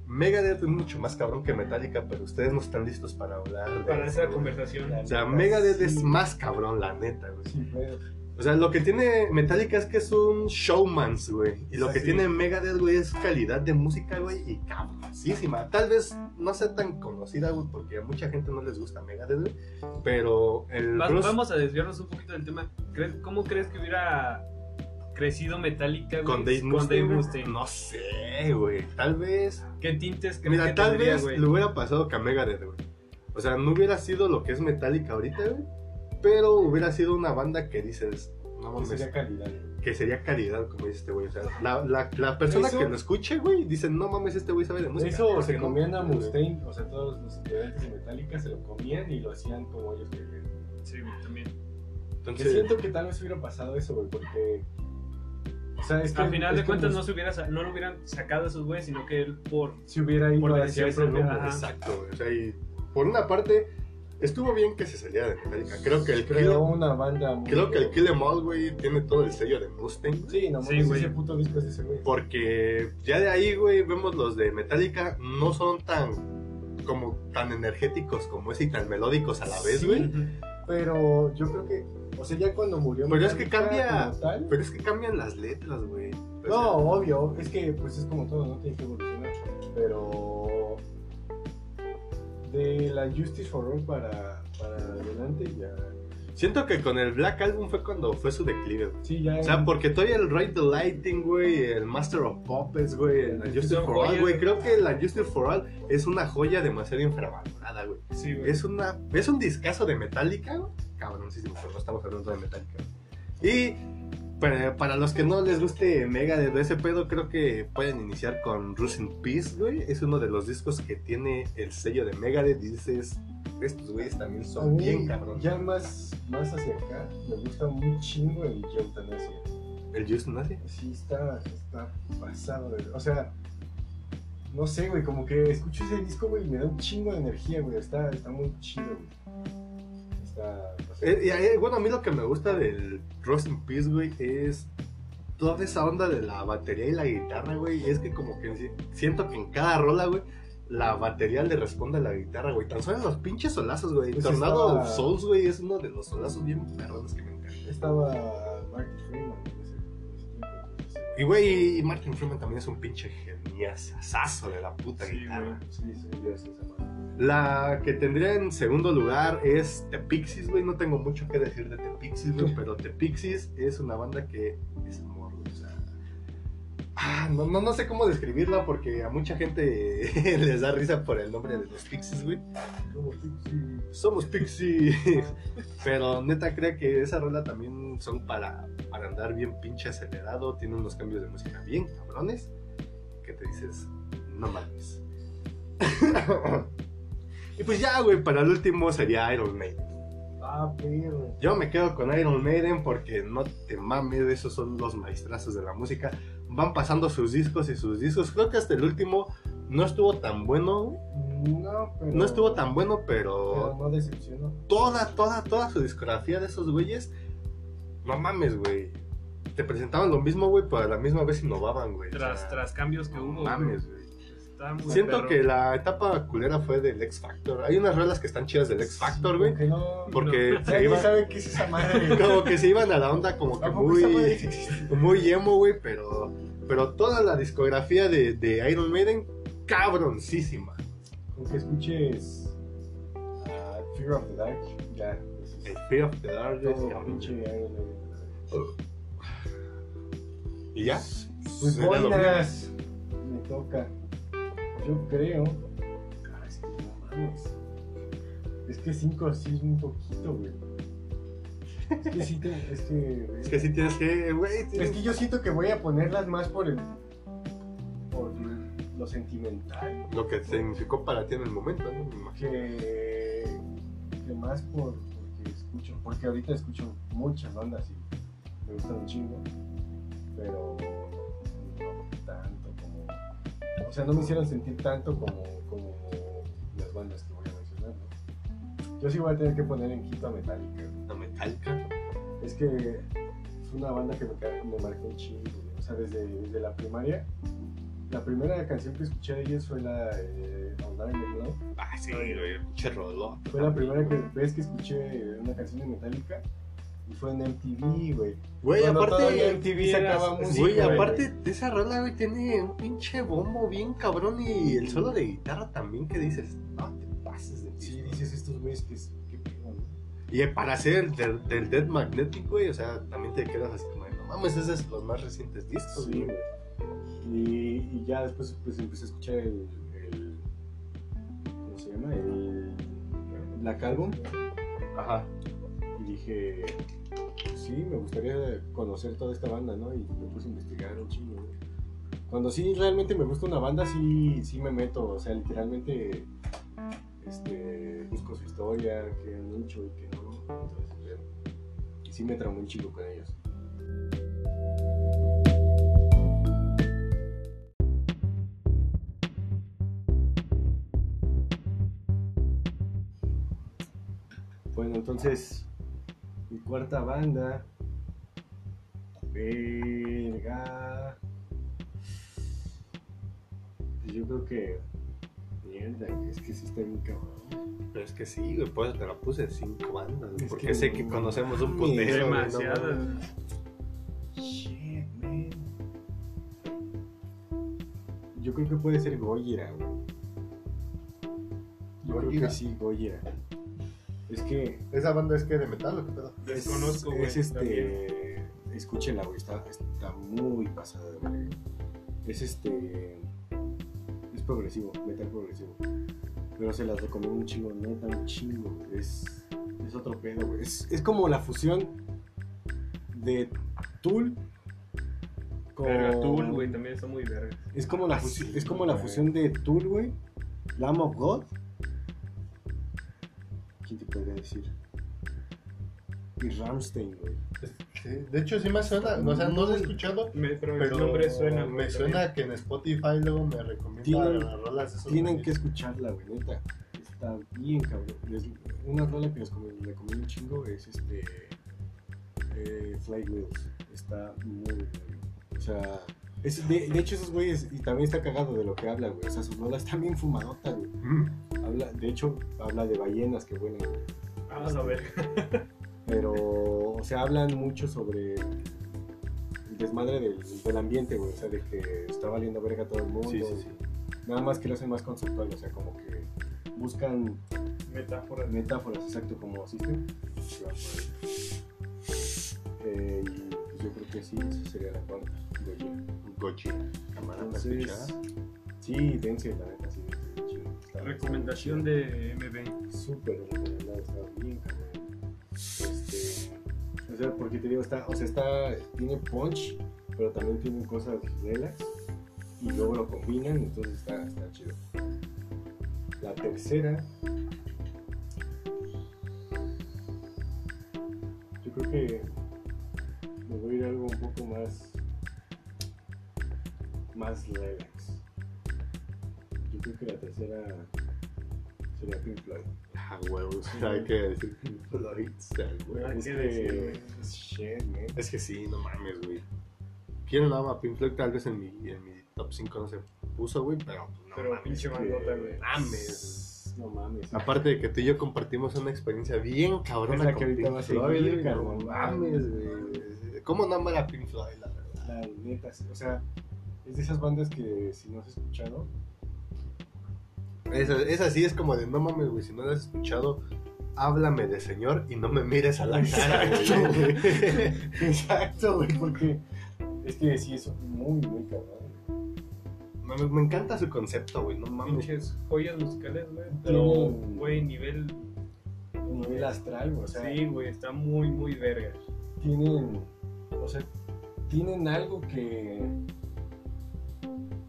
Megadeth es mucho más cabrón que Metallica, pero ustedes no están listos para hablar de Para esa conversación. O sea, Megadeth es más cabrón, la neta, güey. Sí, pero O sea, lo que tiene Metallica es que es un showmans, güey. Y lo que Sí. tiene Megadeth, güey, es calidad de música, güey, y cabroncísima. Tal vez no sea tan conocida, güey, porque a mucha gente no les gusta Megadeth, güey. Pero el Va- Bruce Vamos a desviarnos un poquito del tema. ¿Crees- ¿Cómo crees que hubiera crecido Metallica güey, con Dave Mustaine, Dave Mustaine? no sé, güey. Tal vez ¿Qué tintes crees Mira, que tal tendría, vez güey? le hubiera pasado que a Megadeth, güey. O sea, no hubiera sido lo que es Metallica ahorita, güey. Pero hubiera sido una banda que dices, no que mames, sería calidad. que sería calidad, como dice este güey. O sea, la, la, la persona Eso- que lo escuche, güey, dice, no mames, este güey sabe de música. Eso se no- comían a Mustaine, o sea, todos los integrantes de Metallica se lo comían y lo hacían como ellos querían. Sí, también. Que Entonces, siento que tal vez hubiera pasado eso, güey, porque. O sea, es que. Al final es de que cuentas no, se hubiera, no lo hubieran sacado esos güeyes, sino que él por... Si hubiera ido por hacia ajá. exacto, güey. O sea, y por una parte, estuvo bien que se saliera de Metallica. Creo que el Kill, Creó una banda muy. creo que el Kill Em All, güey, tiene todo el sello de Mustaine. güey. Sí, no Sí, ese puto disco es ese güey. Porque ya de ahí, güey, vemos los de Metallica, no son tan como tan energéticos como ese y tan melódicos a la vez, Sí. güey. Pero yo creo que. O sea, ya cuando murió. Pero es que cambia- tal, Pero es que cambian las letras, güey. No, sea, obvio, es que pues es como todo, no tiene que evolucionar. Pero de la Justice for All para, para adelante ya. siento que con el Black Album fue cuando fue su declive, güey. Sí, ya. O sea, porque todavía el Ride the Lighting, güey, el Master of Puppets, güey, la Justice for All, güey. Creo que la Justice for All es una joya demasiado infravalorada, güey. Sí, güey. Es, una, es un discazo de Metallica, güey. Cabroncísimo, pero no estamos hablando de Metallica. güey. Y para, para los que no les guste Mega de ese pedo, creo que pueden iniciar con Rust in Peace, güey. Es uno de los discos que tiene el sello de Megadeth y dices, estos güeyes también son mí, bien cabrón. Ya más, más hacia acá, me gusta un chingo el Eutanasia. ¿El Nazi? Sí, está, está pasado. de- O sea, no sé, güey, como que escucho ese disco, güey, y me da un chingo de energía, güey. Está, está muy chido, güey. Está. Eh, y, eh, bueno, a mí lo que me gusta del Rust in Peace, güey, es toda esa onda de la batería y la guitarra, güey. Es que como que si- siento que en cada rola, güey, la batería le responde a la guitarra, güey. Tan solo los pinches solazos, güey. Pues Tornado estaba- of Souls, güey, es uno de los solazos bien perrones que me encantan. Estaba Mark Freeman Y, güey, y Martin Freeman también es un pinche geniazazo de la puta Sí, guitarra. Sí, sí, es esa madre. La que tendría en segundo lugar es The Pixies, güey. No tengo mucho que decir de The Pixies, güey, pero The Pixies es una banda que es amor. O sea, ah, no, no, no sé cómo describirla porque a mucha gente les da risa por el nombre de los Pixies, güey. Como Pixie. Somos Pixies. Pero neta creo que esa rola también son para, para andar bien pinche acelerado. Tiene unos cambios de música bien cabrones. Que te dices, no mames. Y pues ya, güey, para el último sería Iron Maiden. Ah, pero. Yo me quedo con Iron Maiden porque no te mames, esos son los maestrazos de la música. Van pasando sus discos y sus discos. Creo que hasta el último no estuvo tan bueno, güey. No, pero. No estuvo tan bueno, Pero pero no decepcionó. toda, toda, toda su discografía de esos güeyes, no mames, güey. Te presentaban lo mismo, güey, pero a la misma vez innovaban, güey. O Tras, sea, tras cambios que no hubo. mames, güey. Muy Siento perro. que la etapa culera fue del X Factor. Hay unas rolas que están chidas del X Factor, güey. No. Porque No. se iban, sabe qué es esa madre. como que se iban a la onda como que muy, muy emo, güey, pero, pero toda la discografía de, de Iron Maiden, cabroncísima. Con que escuches ah, Fear of the Dark, ya. eso El es Fear of the todo cabrón. pinche Iron Maiden. ¿Y ya? Pues boinas. Me toca. Yo creo. Ah, es que no mames. Es que 5 sí es un poquito, güey. Es que sí te, es que. Es que sí tienes que, güey. Es tienes- que yo siento que voy a ponerlas más por el. por lo sentimental. Lo que significó para ti en el momento, ¿no? Me imagino. Que. que más por. porque escucho. Porque ahorita escucho muchas bandas y me gustan un chingo. Pero. O sea, no me hicieron sentir tanto como, como las bandas que voy a mencionar, ¿no? Yo sí voy a tener que poner en quinto a Metallica. La Metallica. Es que es una banda que me, me marcó un chingo, güey. O sea, desde, desde la primaria. La primera canción que escuché de ellos fue la eh, Love. Ah, sí, rolón. Fue la primera que, vez que escuché una canción de Metallica. Y fue en MTV, güey. Güey, aparte. MTV sacaba música. Güey, aparte de esa rola, güey, tiene un pinche bombo bien cabrón y el solo de guitarra también que dices, no te pases de Sí, dices estos güeyes que. Y para hacer el del, del Dead Magnetic, güey, o sea, también te quedas así como, no mames, ese es los más recientes discos, Sí, güey. güey. Y, y ya después pues, empecé a escuchar el, el- ¿Cómo se llama? El Black Album. Ajá. Y dije, sí, me gustaría conocer toda esta banda, ¿no? Y me puse a investigar un chingo. Cuando sí realmente me gusta una banda, sí, sí me meto, o sea, literalmente este, busco su historia, qué han hecho y qué no. Entonces, pero- y sí me traumé un chingo con ellos. Bueno, entonces, mi cuarta banda. Verga. Pues Yo creo que. Mierda, es que sí está bien cabrón. Pero es que sí, güey, pues te la puse cinco bandas, güey, Es porque que sé que no conocemos un putero, no Demasiadas. mames. Shit, man. Yo creo que puede ser Gojira, güey. Yo creo que sí, Gojira. Es que ¿Esa banda es que de metal o qué pedo? Desconozco, güey, es este. Escúchenla, güey. Está, está muy pasada de verga. Es este. Es progresivo, metal progresivo. Pero se las recomiendo un chingo, neta, un chingo. güey. Es, es otro pedo, güey. Es, es como la fusión de Tool con. Verga, Tool, güey, también está muy verga. Es como la, Ah, fusi- sí, es como la güey. fusión de Tool, güey. Lamb of God. ¿Quién te podría decir? Y Ramstein, güey. Sí, de hecho sí me suena, o sea, no lo he escuchado, Me- pero, pero el nombre suena. me suena que en Spotify luego me recomienda Tienen- las rolas de esos Tienen que escucharla, güey, neta. Está bien, cabrón. Una rola que les com- recomiendo un chingo es este. Eh, Flight Wheels. Está muy bueno. O sea. Es- de, de hecho, esos güeyes. Y también está cagado de lo que habla, güey. O sea, sus rolas están bien fumanotas, güey. Mm. Habla, de hecho, habla de ballenas que vuelan, güey. Ah, a ver. Pero, o sea, hablan mucho sobre el desmadre del, del ambiente, güey. O sea, de que está valiendo verga todo el mundo. Sí, sí, sí. Nada más que lo hacen más conceptual, o sea, como que buscan Metáfora. metáforas, exacto, como System. Eh, y yo creo que sí, esa sería la cuarta. Gochi. Entonces, sí, dense la neta, sí. Recomendación de MB. Súper recomendada, está bien, Este, o sea, porque te digo, está, o sea, está, tiene punch, pero también tiene cosas relax y luego lo combinan, entonces está, está chido. La tercera, yo creo que más relax. Yo creo que la tercera sería Pink Floyd. Ah, huevos, hay que decir Pink Floyd, o sea, güey. Hay Es que decir, Shit, man. Es que sí, no mames, güey. Quiero nada más Pink Floyd, tal vez en mi, en mi top 5 no se puso, güey, pero no Pero mames. pinche bandota, güey. Mames. No mames. Aparte de que tú y yo compartimos una experiencia bien cabrona Es la con que ahorita va a no cabrón. mames, güey. ¿Cómo no amar a Pink Floyd, la verdad? La neta, sí, o sea, es de esas bandas que si no has escuchado, Esa, esa sí es como de, no mames, güey, si no la has escuchado, háblame de señor y no me mires a la cara, Exacto, güey. Exacto, güey, porque es que sí es muy, muy cabrón. Me, me encanta su concepto, güey, no mames. Pinches joyas musicales, güey. Pero, güey, nivel. Nivel astral, güey, o sea, Sí, güey, está muy, muy verga. tienen, o sea, tienen algo que,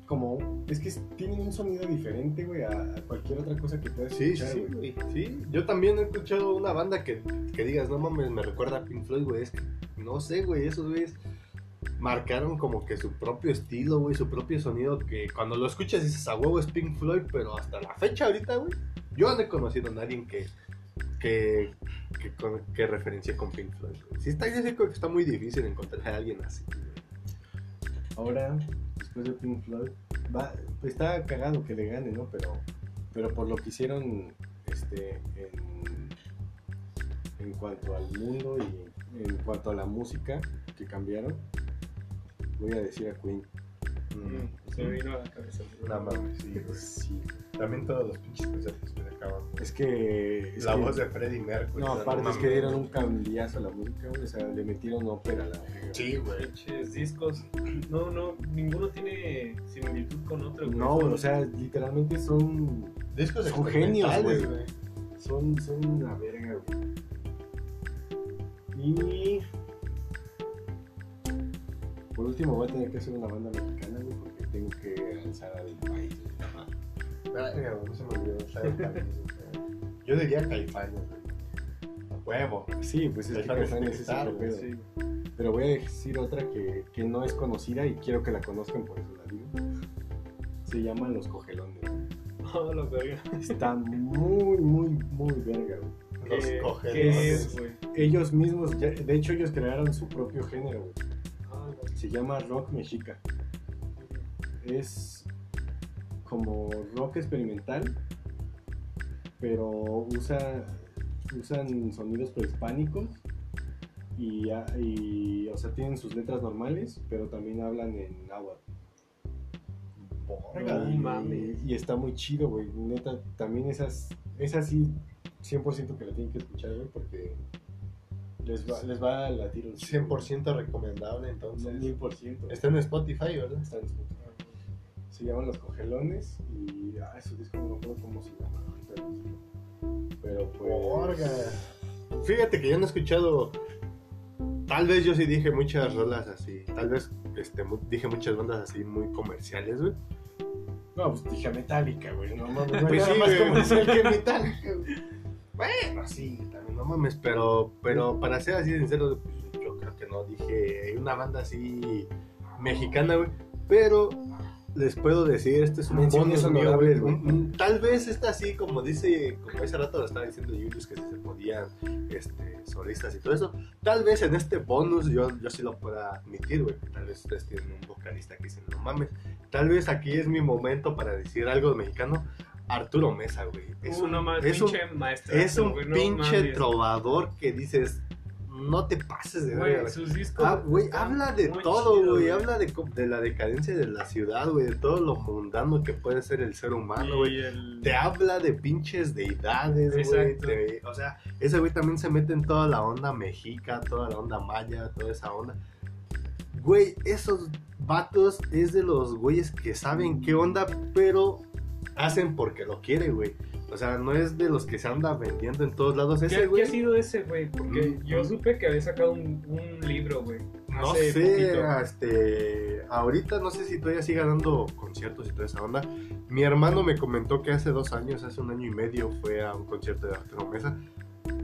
como, es que tienen un sonido diferente, güey, a, cualquier otra cosa que puedas Sí, escuchar, sí, güey. Sí, yo también he escuchado una banda que, que digas, no mames, me recuerda a Pink Floyd, güey. Es que, no sé, güey, esos güeyes marcaron como que su propio estilo, güey, su propio sonido, que cuando lo escuchas dices, a huevo es Pink Floyd, pero hasta la fecha ahorita, güey, yo no he conocido a nadie que, que, que, con- que referencie con Pink Floyd, güey. Sí, está, yo sé que está muy difícil encontrar a alguien así, güey. Ahora, después de Pink Floyd, va, está cagado que le gane, ¿no? Pero, pero por lo que hicieron este, en, en cuanto al mundo y en cuanto a la música que cambiaron, voy a decir a Queen. Mm. Se me vino a la cabeza. No mames, sí, güey. Sí. También todos los pinches conciertos que le acaban. Es que. es La que- voz de Freddie Mercury. No, aparte es que dieron un cambiazo a la música, güey, O sea, le metieron ópera a la. Sí, güey. Pinches discos. No, no, ninguno tiene similitud con otro, güey. No, o sea, literalmente son. Discos Son genios, güey. Son, son una verga, güey. Y. Por último, voy a tener que hacer una banda mexicana, tengo que alzar al país. No se me olvidó. Caifanes, güey. Yo diría Caifanes, güey. A huevo. Sí, pues es que Caifanes es otro pedo. Sí. Pero voy a decir otra que, que no es conocida y quiero que la conozcan, por eso la digo. Se llama Los Cogelones. No, la verga. Está muy, muy, muy verga, güey. Los ¿Qué- ¿Qué cogelones. es, güey? Ellos mismos, ya- de hecho, ellos crearon su propio género, güey. Ah, no. Se llama rock mexica. Es como rock experimental, pero usa, usan sonidos prehispánicos y, y, o sea, tienen sus letras normales, pero también hablan en náhuatl. Y, y está muy chido, güey. Neta, también esas, esas sí, 100% que la tienen que escuchar, güey, porque les va, les va a latir un 100% recomendable, entonces. 1000%. Está en Spotify, ¿verdad? Está en Spotify. Se llaman Los Congelones y. Ah, su disco no me acuerdo cómo se llama ahorita. Pero pues. Verga. Fíjate que yo no he escuchado. Tal vez yo sí dije muchas rolas así. Tal vez este, dije muchas bandas así muy comerciales, güey. No, pues dije Metallica, güey. No mames, no Pues sí, más güey. comercial que Metallica. güey. Bueno, sí, también no mames, pero, pero para ser así sincero, pues, yo creo que no dije una banda así mexicana, güey. Pero les puedo decir, este es un bonus güey. güey. Un- un- Tal vez esta así, como dice, como ese rato lo estaba diciendo Julius, que si se podían este, solistas y todo eso. Tal vez en este bonus yo, yo sí lo pueda admitir, güey. Tal vez ustedes tienen un vocalista que dicen, no mames. Tal vez aquí es mi momento para decir algo de mexicano. Arturo Mesa, güey. Es Uno un, más, es un, pinche maestro. es un güey, no pinche mames. trovador que dices, no te pases de Güey, sus discos. Ah, güey, habla de todo, güey. Habla de, de la decadencia de la ciudad, güey. De todo lo mundano que puede ser el ser humano, güey. El- Te habla de pinches deidades, güey. Te- O sea, ese güey también se mete en toda la onda mexica, toda la onda maya, toda esa onda. Güey, esos vatos es de los güeyes que saben qué onda, pero hacen porque lo quiere, güey. O sea, no es de los que se anda vendiendo en todos lados. ¿Qué, Ese qué güey. ha sido ese, güey? Porque Mm, yo supe que había sacado un, un libro, güey. No sé, poquito. este, ahorita no sé si todavía siga dando conciertos y toda esa onda. Mi hermano me comentó que hace dos años, hace un año y medio, fue a un concierto de Arturo Mesa.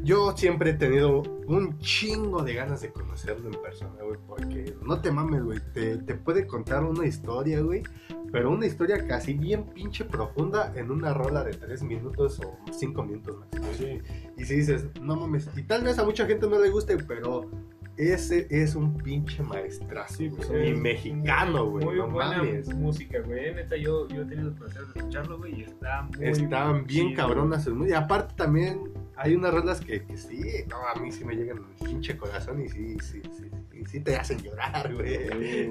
Yo siempre he tenido un chingo de ganas de conocerlo en persona, güey, porque no te mames, güey, te, te puede contar una historia, güey, pero una historia casi bien pinche profunda en una rola de 3 minutos o 5 minutos máximo. Sí. Y si dices, no mames, y tal vez a mucha gente no le guste, pero ese es un pinche maestrazo, Sí, güey, pues, y es mexicano, güey, Muy no buena mames. música, güey. Neta, yo, yo he tenido el placer de escucharlo, güey, y está muy Están bien chido. cabronas. Y aparte también hay unas rolas que, que sí, no, a mí sí me llegan al pinche corazón y sí, sí, sí, sí, sí te hacen llorar, güey.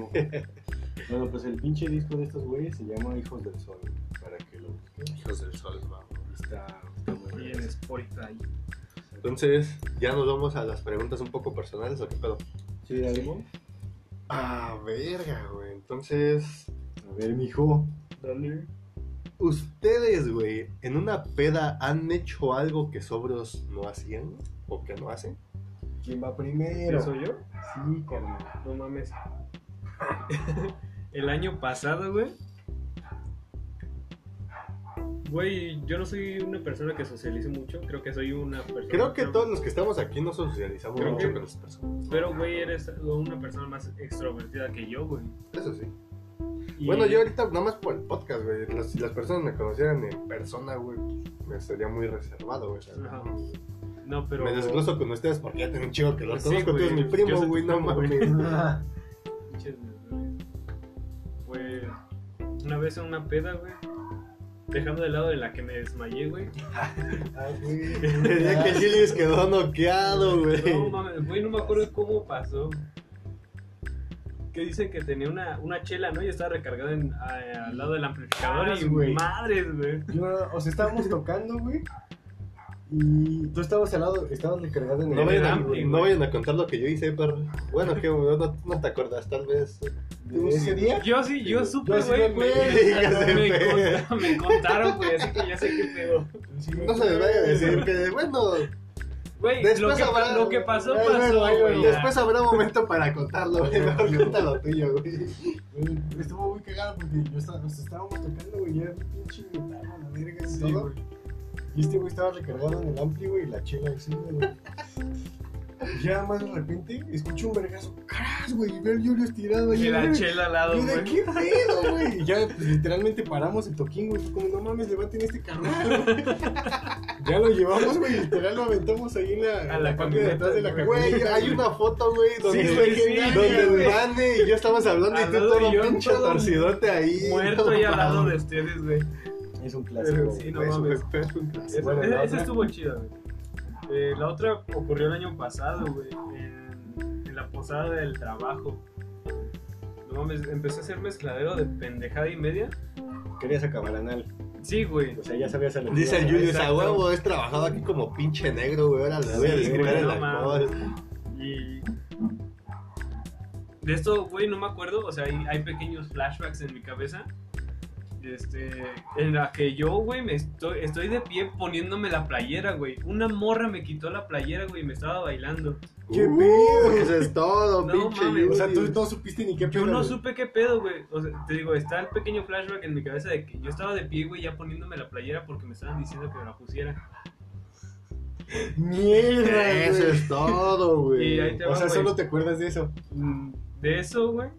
Bueno, pues el pinche disco de estos güeyes se llama Hijos del Sol, para que lo busquen. Hijos del sol, vamos. Está, está muy bien. en Spotify. Entonces, ya nos vamos a las preguntas un poco personales, ¿o qué pedo? ¿Sí, algo? Ah, verga, güey. Entonces, A ver, mijo. Dale. ¿Ustedes, güey, en una peda han hecho algo que sobros no hacían o que no hacen? ¿Quién va primero? ¿Soy yo? Sí, carnal. No mames. El año pasado, güey. Güey, yo no soy una persona que socialice mucho. Creo que soy una persona. Creo que todos los que estamos aquí no socializamos Creo mucho que- con las personas. Pero, güey, eres una persona más extrovertida que yo, güey. Eso sí. Y- Bueno, yo ahorita nada más por el podcast, güey. Las- Si las personas me conocieran en persona, güey, me sería muy reservado, güey. No, pero. Me desgloso con ustedes porque ya tengo un chico que los Sí, conozco, tú eres mi Yo primo, güey, no mames. Desgracias. Pues. Una vez en una peda, güey. Dejando de lado de la que me desmayé, güey. Ah, güey. El día que Gilles quedó noqueado, güey. No mames, güey, no me acuerdo cómo pasó. Que dicen que tenía una, una chela, ¿no? Y estaba recargada en- a- al lado del amplificador Ah, y güey. madres, güey. Yo, o sea, estábamos tocando, güey. Y tú estabas al lado, estabas recargado en el No vayan, a, Ampli, no vayan a contar lo que yo hice, pero bueno, que no, no te acuerdas, tal vez. ¿De ese día? Yo sí, yo supe, güey. me Me, contaron, güey, así que ya sé qué pedo. No se les vaya a decir que, bueno, Güey, Después lo que, habrá- lo que pasó, Ay, pasó, ay, güey. ya. después habrá momento para contarlo, güey. Mejor cuenta lo tuyo, güey. Estuvo muy cagado porque yo estaba, nos estábamos tocando, güey, y era un pinche metal a la verga y todo. Y este güey estaba recargado en el ampli, güey, y la chela encima, güey. Ya más de repente escucho un vergazo, caras, güey, veo el Julio estirado ahí. Y la chela al lado, güey. qué pedo, güey. Y ya pues, literalmente paramos el toquín, güey. Fue como, no mames, levanten este güey. ya lo llevamos, güey. Literal lo aventamos ahí en la, A la parte de atrás de la camioneta, Güey, hay una foto, güey, donde, Sí, güey, sí, donde el Vane y yo estamos hablando y tú todo pinche torcidote ahí. Muerto y al lado de ustedes, güey. Es un Pero clásico. sí, güey. no mames. fue- fue un clásico. Bueno, la estuvo chida, güey. Eh, la otra ocurrió el año pasado, güey, en, en la posada del trabajo. No mames, empecé a hacer mezcladero de pendejada y media. Querías acabar anal. Sí, güey. O sea, ya sabías a Dice el Julius, a huevo, es trabajado aquí como pinche negro, güey. Ahora le voy a güey, el no alcohol. Y. De esto, güey, no me acuerdo. O sea, hay, hay pequeños flashbacks en mi cabeza. Este, en la que yo, güey, me estoy, estoy de pie poniéndome la playera, güey. Una morra me quitó la playera, güey, y me estaba bailando. ¿Qué Uh, pedo? Eso es todo, No pinche Julius. O sea, tú no supiste ni qué pedo. Yo no güey. supe qué pedo, güey. O sea, te digo, está el pequeño flashback en mi cabeza de que yo estaba de pie, güey, ya poniéndome la playera porque me estaban diciendo que me la pusiera. Mierda, Eso güey. es todo, güey. O va, sea, güey. solo te acuerdas de eso. Mm, De eso, güey.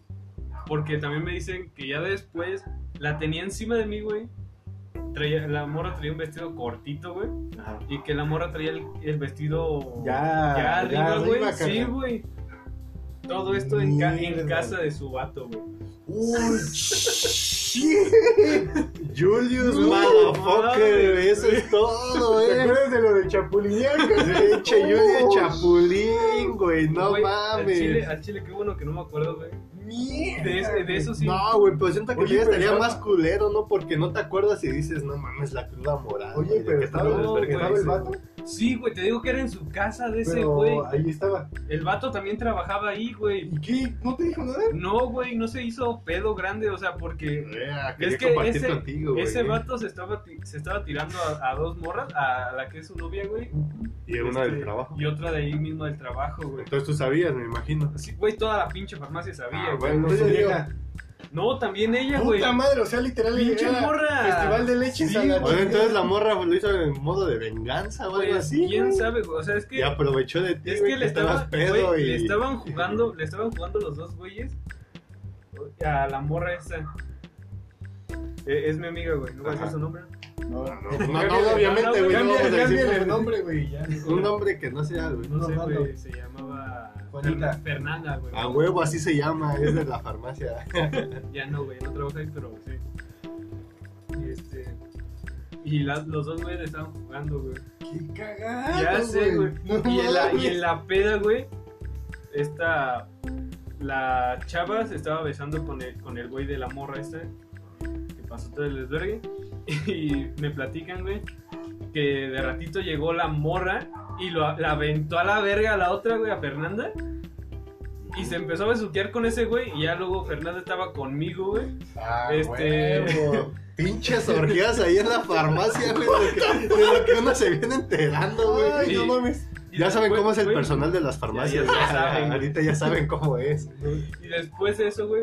Porque también me dicen que ya después la tenía encima de mí, güey. Traía, la morra traía un vestido cortito, güey. Ajá. Y que la morra traía el, el vestido Ya, ya arriba, güey. Sí, güey. Todo esto en, ca- en casa de su vato, güey. Uy. Julius, No, motherfucker, mames, eso es todo, ¿Te eh. acuerdas de lo de Chapulinear? Pinche Julius Chapulín, güey, no Güey, Al chile, mames. al chile, qué bueno que no me acuerdo, güey. Mierda. De, ese- de eso sí. No, güey, pero siento que Oye, estaría más culero, ¿no? Porque no te acuerdas y dices, no mames, la cruda moral. Oye, güey, ¿de pero qué estaba, no, el vato. Sí, güey, te digo que era en su casa de ese, Pero güey. ahí estaba. El vato también trabajaba ahí, güey. ¿Y qué? ¿No te dijo nada? No, güey, no se hizo pedo grande, o sea, porque Yeah, quería Es que ese- contigo, güey. ese vato se estaba, se estaba tirando a, a dos morras, a la que es su novia, güey. Y una del Este, trabajo. Y otra de ahí mismo del trabajo, güey. Entonces tú sabías, me imagino. Sí, güey, toda la pinche farmacia sabía, Ah, güey. bueno, vieja, No, también ella, güey. Puta madre, o sea, literal. Pinche morra. Festival de leches Sí, entonces la morra lo hizo en modo de venganza o algo Pues, así. ¿Quién sabe, güey? O sea, es que. Y aprovechó de ti, Es que le estaban, pedo güey, y... le estaban jugando, le estaban jugando los dos güeyes a la morra esa. Eh, es mi amiga, güey, no voy a decir su nombre. No, No, no, no, no, obviamente, no, güey. no cámbiale el nombre. güey. Un nombre que no sea, güey. No güey, se llamaba Juanita. Fernan- Fernanda, güey. A huevo, así se llama, es de la farmacia. Ya no, güey, no trabaja ahí, pero sí. Y este. Y las- los dos güeyes estaban jugando, güey. Qué cagado. Ya sé, güey. No Y en, la, y en la peda, güey, esta. La chava se estaba besando con el, con el güey de la morra esta. Que pasó todo el desvergue. Y me platican, güey, que de ratito llegó la morra y lo, la aventó a la verga a la otra, güey, a Fernanda. Y se empezó a besuquear con ese güey. Y ya luego Fernanda estaba conmigo, güey. Ah, Este- huevo. Pinches orgías ahí en la farmacia, güey, de lo que, de lo que uno se viene enterando, güey. Ay, no mames. Y Ya saben después, cómo es el güey, personal de las farmacias. Ya- ya saben. Ahorita ya saben cómo es. Y después de eso, güey,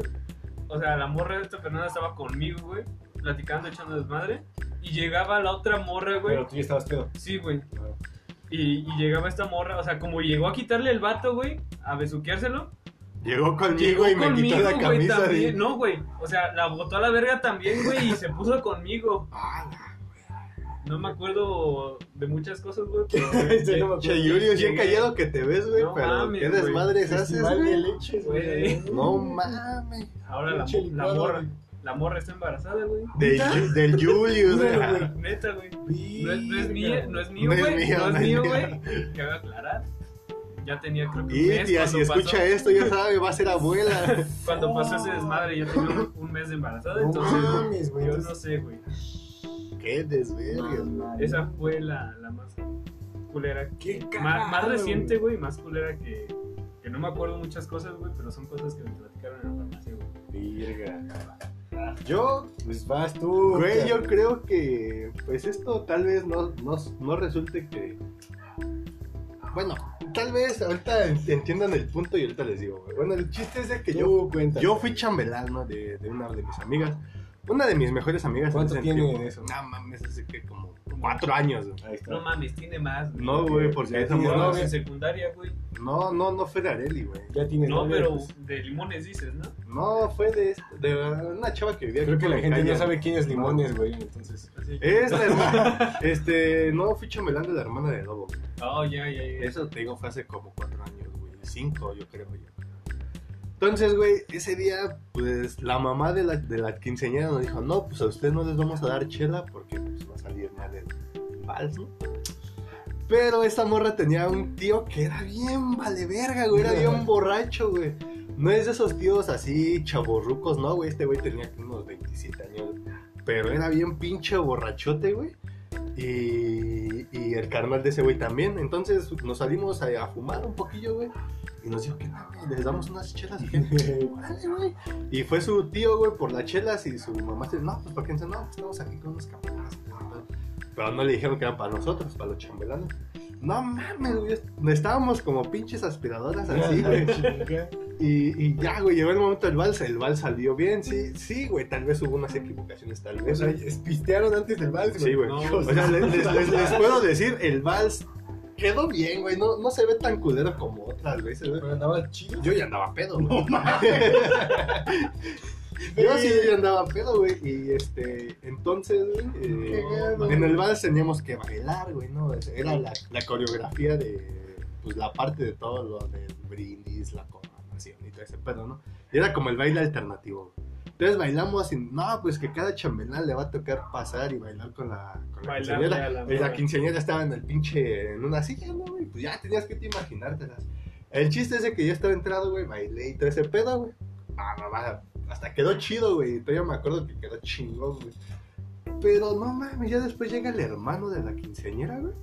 o sea, la morra de esta Fernanda estaba conmigo, güey, platicando, echando desmadre. Y llegaba la otra morra, güey. Pero tú ya estabas pedo. Sí, güey. Ah. Y, y llegaba esta morra, o sea, como llegó a quitarle el vato, güey, a besuquearlo. Llegó conmigo Llegó y me quitó la güey, camisa. también. de- No, güey. O sea, la botó a la verga también, güey, y se puso conmigo. Ah, No me acuerdo de muchas cosas, güey, pero... Sí, no. Che, bien callado que te ves, güey, No pero mames, qué güey. desmadres haces, Festival de güey. leches, Güey. güey. No mames. Ahora la, morra, güey. La morra está embarazada, güey. Del, Ju- del Julius, güey. güey. Neta, güey. No es, no es mía, no es mío, No es güey. mío, No no es mío, güey. Cabe aclarar. Ya tenía creo que un Y mes tía, si escucha pasó, esto, ya sabe, va a ser abuela. Cuando pasó ese desmadre, ya tenía un, un mes de embarazada, No entonces mames, güey. yo no sé, güey. Qué desvergas. Esa fue la, la más culera. Qué Ma- más, cagado, reciente, güey, más culera que, que no me acuerdo muchas cosas, güey, pero son cosas que me platicaron en la farmacia, güey. Virga. Yo, Pues vas tú. güey, yo creo que, pues esto tal vez no, no, no resulte que... Bueno, tal vez ahorita entiendan el punto y ahorita les digo, güey. Bueno, el chiste es de que yo, cuenta. yo fui chambelán, ¿no? De, de una de mis amigas. Una de mis mejores amigas. en ¿Cuánto ese tiene eso? No mames, hace que como cuatro años, güey. Ahí está. No mames, tiene más, güey. No, güey, porque Ya tiene morra- novia. en secundaria, güey. No, no, no fue de Areli, güey. Ya tienes No, pero pues. de limones dices, ¿no? No, fue de, de una chava que vivía Creo aquí que la gente calle. no sabe quién es No. Limones, güey. Entonces. Así. Es la hermana. este, no, fui chambelán de la hermana de Lobo. Oh, ya, ya, ya. Eso te digo, fue hace como cuatro años, güey. Cinco, yo creo yo. Entonces, güey, ese día, pues, la mamá de la, de la quinceañera nos dijo, no, pues a ustedes no les vamos a dar chela porque pues, va a salir mal el vals, ¿no? Pero esta morra tenía un tío que era bien vale verga, güey, era bien borracho, güey. No es de esos tíos así chaborrucos, no, güey, este güey tenía unos 27 años, pero era bien pinche borrachote, güey. Y, y el carnal de ese güey también. Entonces nos salimos a, a fumar un poquillo, güey. Y nos dijo que no, les damos unas chelas. Y fue su tío, güey, por las chelas. Y su mamá no, pues para qué no, pues estamos aquí con unos camaradas. Pero no le dijeron que eran para nosotros, para los chambelanes. No mames, güey. Estábamos como pinches aspiradoras así, güey. Y, y ya, güey, llegó el momento del vals. El vals salió bien, sí, sí, güey. Tal vez hubo unas equivocaciones, tal O vez. sea, pistearon antes del vals, Sí, güey. No, o sea, les, les- les- les puedo decir, el vals quedó bien, güey. No, no se ve tan culero como otras veces, güey. Pero andaba chido. Yo ya andaba pedo, güey. Yo sí ya andaba pedo, güey. Y este, entonces, güey, eh, en el vals teníamos que bailar, güey, ¿no? Era la, la coreografía de, pues, la parte de todo lo del brindis, la y todo ese pedo, ¿no? Y era como el baile alternativo. Entonces bailamos y, no, pues que cada chambelán le va a tocar pasar y bailar con la, con la quinceañera. la Y la quinceañera estaba en el pinche, en una silla, ¿no, güey? Pues ya tenías que te imaginártelas. El chiste es de que yo estaba entrado, güey, bailé y todo ese pedo, güey. Ah, mamá, hasta quedó chido, güey. Todavía me acuerdo que quedó chingón, güey. Pero no mames, ya después llega el hermano de la quinceañera, güey.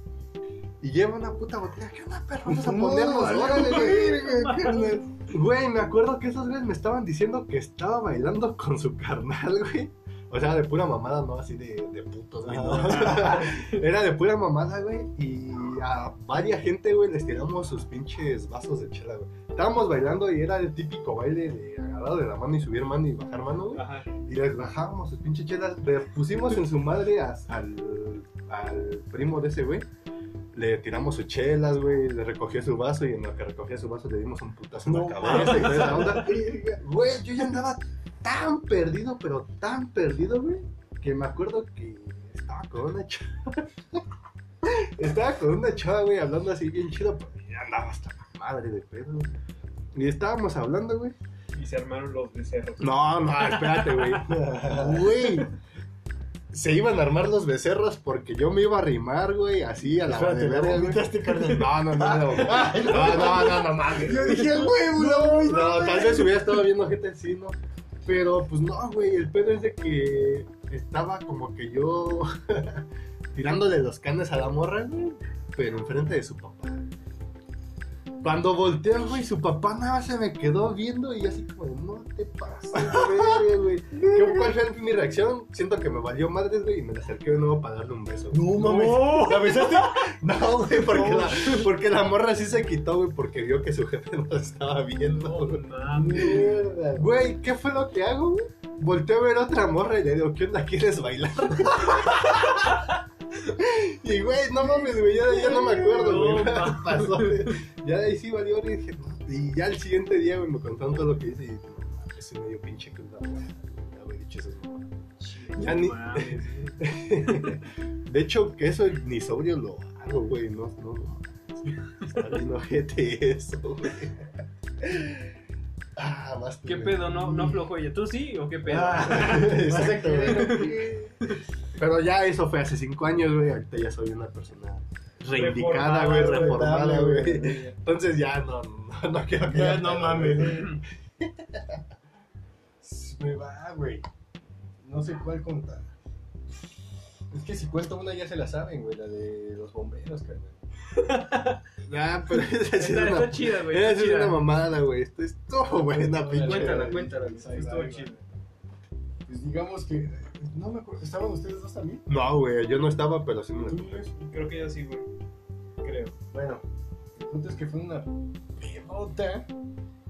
Y lleva una puta botella. ¿Qué onda, perro? Vamos a ponernos, órale, güey. Güey, me acuerdo que esos güeyes me estaban diciendo que estaba bailando con su carnal, güey. O sea, de pura mamada, no así de, de putos, güey. no. Era de pura mamada, güey. Y a varias gente, güey, les tiramos sus pinches vasos de chela, güey. Estábamos bailando y era el típico baile de agarrado de la mano y subir mano y bajar mano, güey. Ajá. Y les bajábamos sus pinches chelas. Le pusimos en su madre a- al, al primo de ese güey. Le tiramos sus chelas, güey. Le recogió su vaso y en lo que recogía su vaso le dimos un putazo en No la cabeza y toda esa onda. Güey, yo ya andaba tan perdido, pero tan perdido, güey, que me acuerdo que estaba con una chava. estaba con una chava, güey, hablando así bien chido, pero ya andaba hasta la madre de pedo. Y estábamos hablando, güey. Y se armaron los becerros. No, no, espérate, güey. Güey. Se iban a armar los becerros porque yo me iba a rimar, güey, así a la Espérate, verga, ¿la güey. vomitaste, carnal? No, no, no, no. No, no, no, no mames. Yo dije, "A huevo, no, No, tal vez hubiera estado viendo gente así, ¿no? Pero pues no, güey, el pedo es de que estaba como que yo tirándole los canes a la morra, güey, pero enfrente de su papá. Cuando volteó, güey, su papá nada más se me quedó viendo y así como, no te pases, güey. ¿Qué- ¿Cuál fue mi reacción? Siento que me valió madres, güey, y me le acerqué de nuevo para darle un beso. No mames. ¿La besaste? No, güey, porque, la, porque la morra sí se quitó, güey, porque vio que su jefe no estaba viendo, No güey. Mierda. Güey, ¿qué fue lo que hago, güey? Volteo a ver otra morra y le digo, ¿qué onda? ¿Quieres bailar? y, güey, no mames, güey, ya, ya no me acuerdo, güey. No, ¿qué mames. pasó, güey? Ya de ahí sí valió, y dije. Y ya el siguiente día, güey, me contaron todo lo que hice y, no mames, sí me dio pinche cruda, güey. Ya haber dicho mamadas. Ya ni-. De hecho, que eso ni sobrio lo hago, güey, no, no, no. Está bien ojete eso, güey. Ah, más tú, ¿Qué güey. pedo? ¿No, no aflojó ella? ¿Tú sí o qué pedo? Ah, Exacto, güey. Pero ya eso fue hace cinco años, güey. Ahorita ya soy una persona reivindicada, güey, Reformada, güey. Entonces ya no, no, no quiero que Ya ya no no mames. Me va, güey. No sé cuál contar. Es que si cuento una ya se la saben, güey, la de los bomberos, carnal. Ya, pero esa sí es Está, una, está chida, güey. esa sí es una chida. mamada, güey. Esto es todo buena, pinche. Cuéntala, cuéntala. Estuvo va. Pues digamos que. No me acuerdo. ¿Estaban ustedes dos también? No, güey, yo no estaba, pero sí me ¿Tú, lo topé. Luis? Creo que yo sí, güey. Creo. Bueno, el punto es que fue una pelota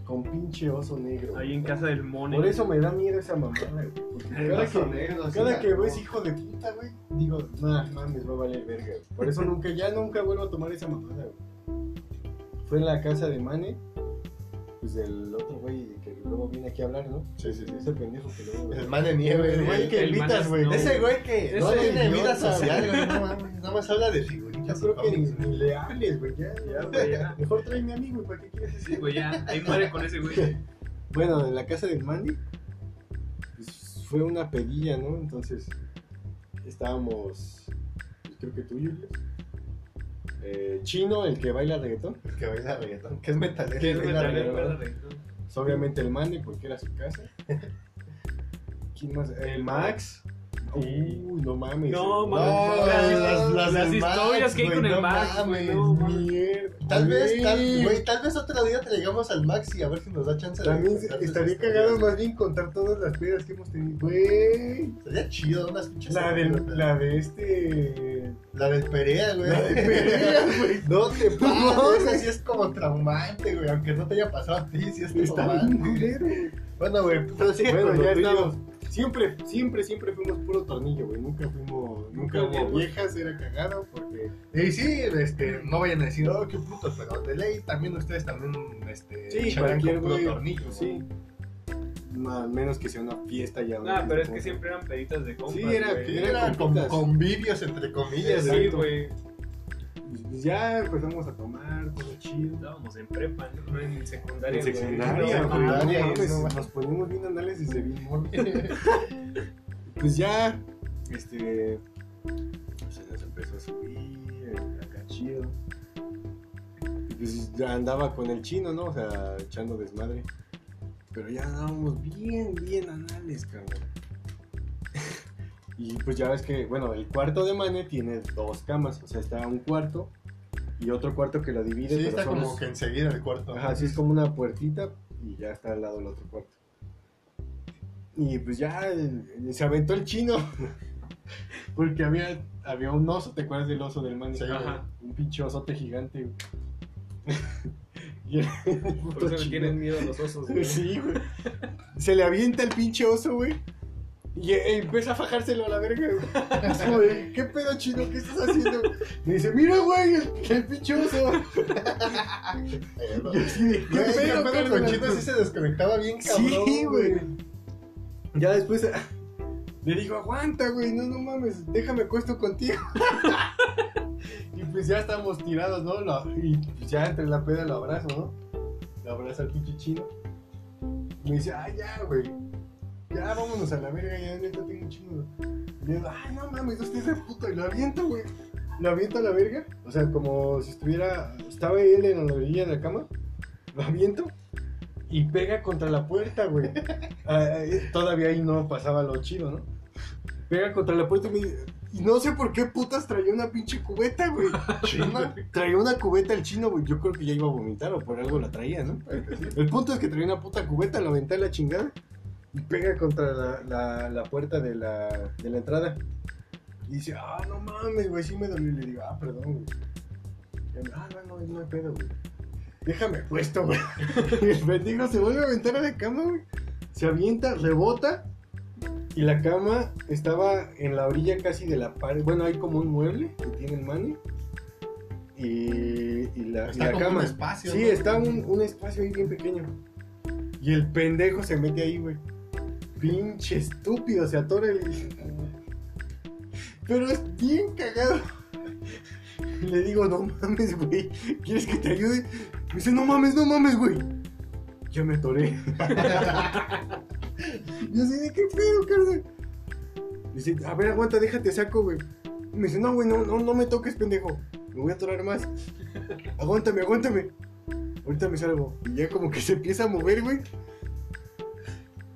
con pinche oso negro. Ahí en casa del Mone. Por eso me da miedo esa mamada, güey. Porque El cada oso que, negro, cada la- que ves hijo de puta, güey, digo, no mames, va a valer verga. güey. Por eso nunca, ya nunca vuelvo a tomar esa mamada, güey. Fue en la casa de Mane, pues del otro güey que luego viene aquí a hablar, ¿no? Sí, sí, sí. Ese pendejo que luego. El man de nieve, El güey que invitas, güey. Ese güey que no tiene vida social, güey. güey. No mames, nada más habla de Yo figuritas. creo y que ni, le hables, güey, ya. Ya, güey, ya. Mejor tráeme a mí, güey, ¿para qué quieres Sí, ese güey, ya. Ahí muere con ese güey. Bueno, en la casa del Mandy, pues fue una pedilla, ¿no? Entonces, estábamos, pues, creo que tú, Julius. Eh, Chino, el que baila reggaetón. El que baila reggaetón, que es metalero. ¿Qué es baila metalero, reggaetón. verdad? Pues, obviamente el Mandy, porque era su casa. ¿Quién más? El Max. Uy, no mames. No, mames. No, las, las- las las del historias Max, que hay con el no Max, mames, No, mames. Mierda. Tal vez, tal, Güey. güey, tal vez otro día traigamos al Max y a ver si nos da chance de También sus estaría historias. cagado más bien contar todas las pedas que hemos tenido. Güey. Sería chido, unas pinches La, del, anécdotas. la de este. La del Perea, güey. La de Perea, güey. No te pases, esa sí es como traumante, güey. Aunque no te haya pasado a ti, sí es Está bien traumante. culero. Bueno, güey, pero sigue Bueno, ya estamos. Siempre, siempre, siempre fuimos puro tornillo, güey. Nunca fuimos, nunca hubo viejas, era cagado porque. Y sí, este, no vayan a decir, oh, qué putos, pero de ley también ustedes también, este, Sí, cualquier puro güey. tornillo. Sí. Más menos que sea una fiesta ya. Ah, pero es que siempre eran peditas de compas. Sí, era güey. Era con, convivios, entre comillas, Sí, güey. güey. Pues ya empezamos a tomar, todo chido. Estábamos en prepa, no en secundaria. En secundaria, No, güey, mames. secundaria, no mames, no mames. nos ponemos bien análisis de bien pues ya, este, se nos empezó a subir, acá chido. Y pues ya andaba con el chino, ¿no? O sea, echando desmadre. Pero ya andábamos bien, bien anales, cabrón. Y pues ya ves que, bueno, el cuarto de Mane tiene dos camas. O sea, está un cuarto y otro cuarto que lo divide. Sí, pero está son como que enseguida el cuarto. Ajá, sí, es como una puertita y ya está al lado del otro cuarto. Y pues ya eh, se aventó el chino. Porque había, había un oso, ¿te acuerdas del oso del man? Sí, Ajá. Un pinche osote gigante. güey. Y el Por eso le tienen miedo a los osos, güey. Sí, güey. Se le avienta el pinche oso, güey. Y eh, empieza a fajárselo a la verga, güey. Es como de, ¿qué pedo chino? ¿Qué estás haciendo? Me dice, mira, güey, el, el pinche oso. Y así de, ¿qué Güey, ¿qué pedo, con Chino? Sí se desconectaba bien cabrón. Sí, güey. Ya después ah, le digo, aguanta, güey, no, no mames, déjame acuesto contigo. y pues ya estamos tirados, ¿no? Lo- y pues ya entre la peda lo abrazo, ¿no? Lo abrazo al pinche chino. Me dice, ay, ya, güey. Ya, vámonos a la verga, ya neta tengo un chingo. Y digo, ay, no mames, no estés de puto. Y lo aviento, güey. Lo aviento a la verga. O sea, como si estuviera. Estaba él en la orilla de la cama. Lo aviento. Y pega contra la puerta, güey. Ah, eh, todavía ahí no pasaba lo chido, ¿no? Pega contra la puerta y me dice. Y no sé por qué putas traía una pinche cubeta, güey. Chino. Traía una cubeta el chino, güey. Yo creo que ya iba a vomitar o por algo la traía, ¿no? El punto es que traía una puta cubeta, la aventé a la chingada pega contra la, la- la puerta de la, de la entrada. Y dice, ah, no mames, güey, sí me dolió. Y le digo, ah, perdón, güey. Y ah, no, no, no hay pedo, güey. Déjame puesto, güey. Y el bendigo se vuelve a aventar a la cama, güey. Se avienta, rebota. Y la cama estaba en la orilla casi de la pared. Bueno, hay como un mueble que tiene el mani. Y, y la, y Está la como cama. un espacio. Sí, ¿no? está un, un espacio ahí bien pequeño. Y el pendejo se mete ahí, güey. Pinche estúpido, se atora el... Pero es bien cagado. Le digo, no mames, güey. ¿Quieres que te ayude? Me dice, no mames, no mames, güey. Yo me atoré. y así de, ¿qué pedo, carnal? Dice, a ver, aguanta, déjate saco, güey. Me dice, no, güey, no, no, no me toques, pendejo. Me voy a atorar más. Aguántame, aguántame. Ahorita me salgo. Y ya como que se empieza a mover, güey.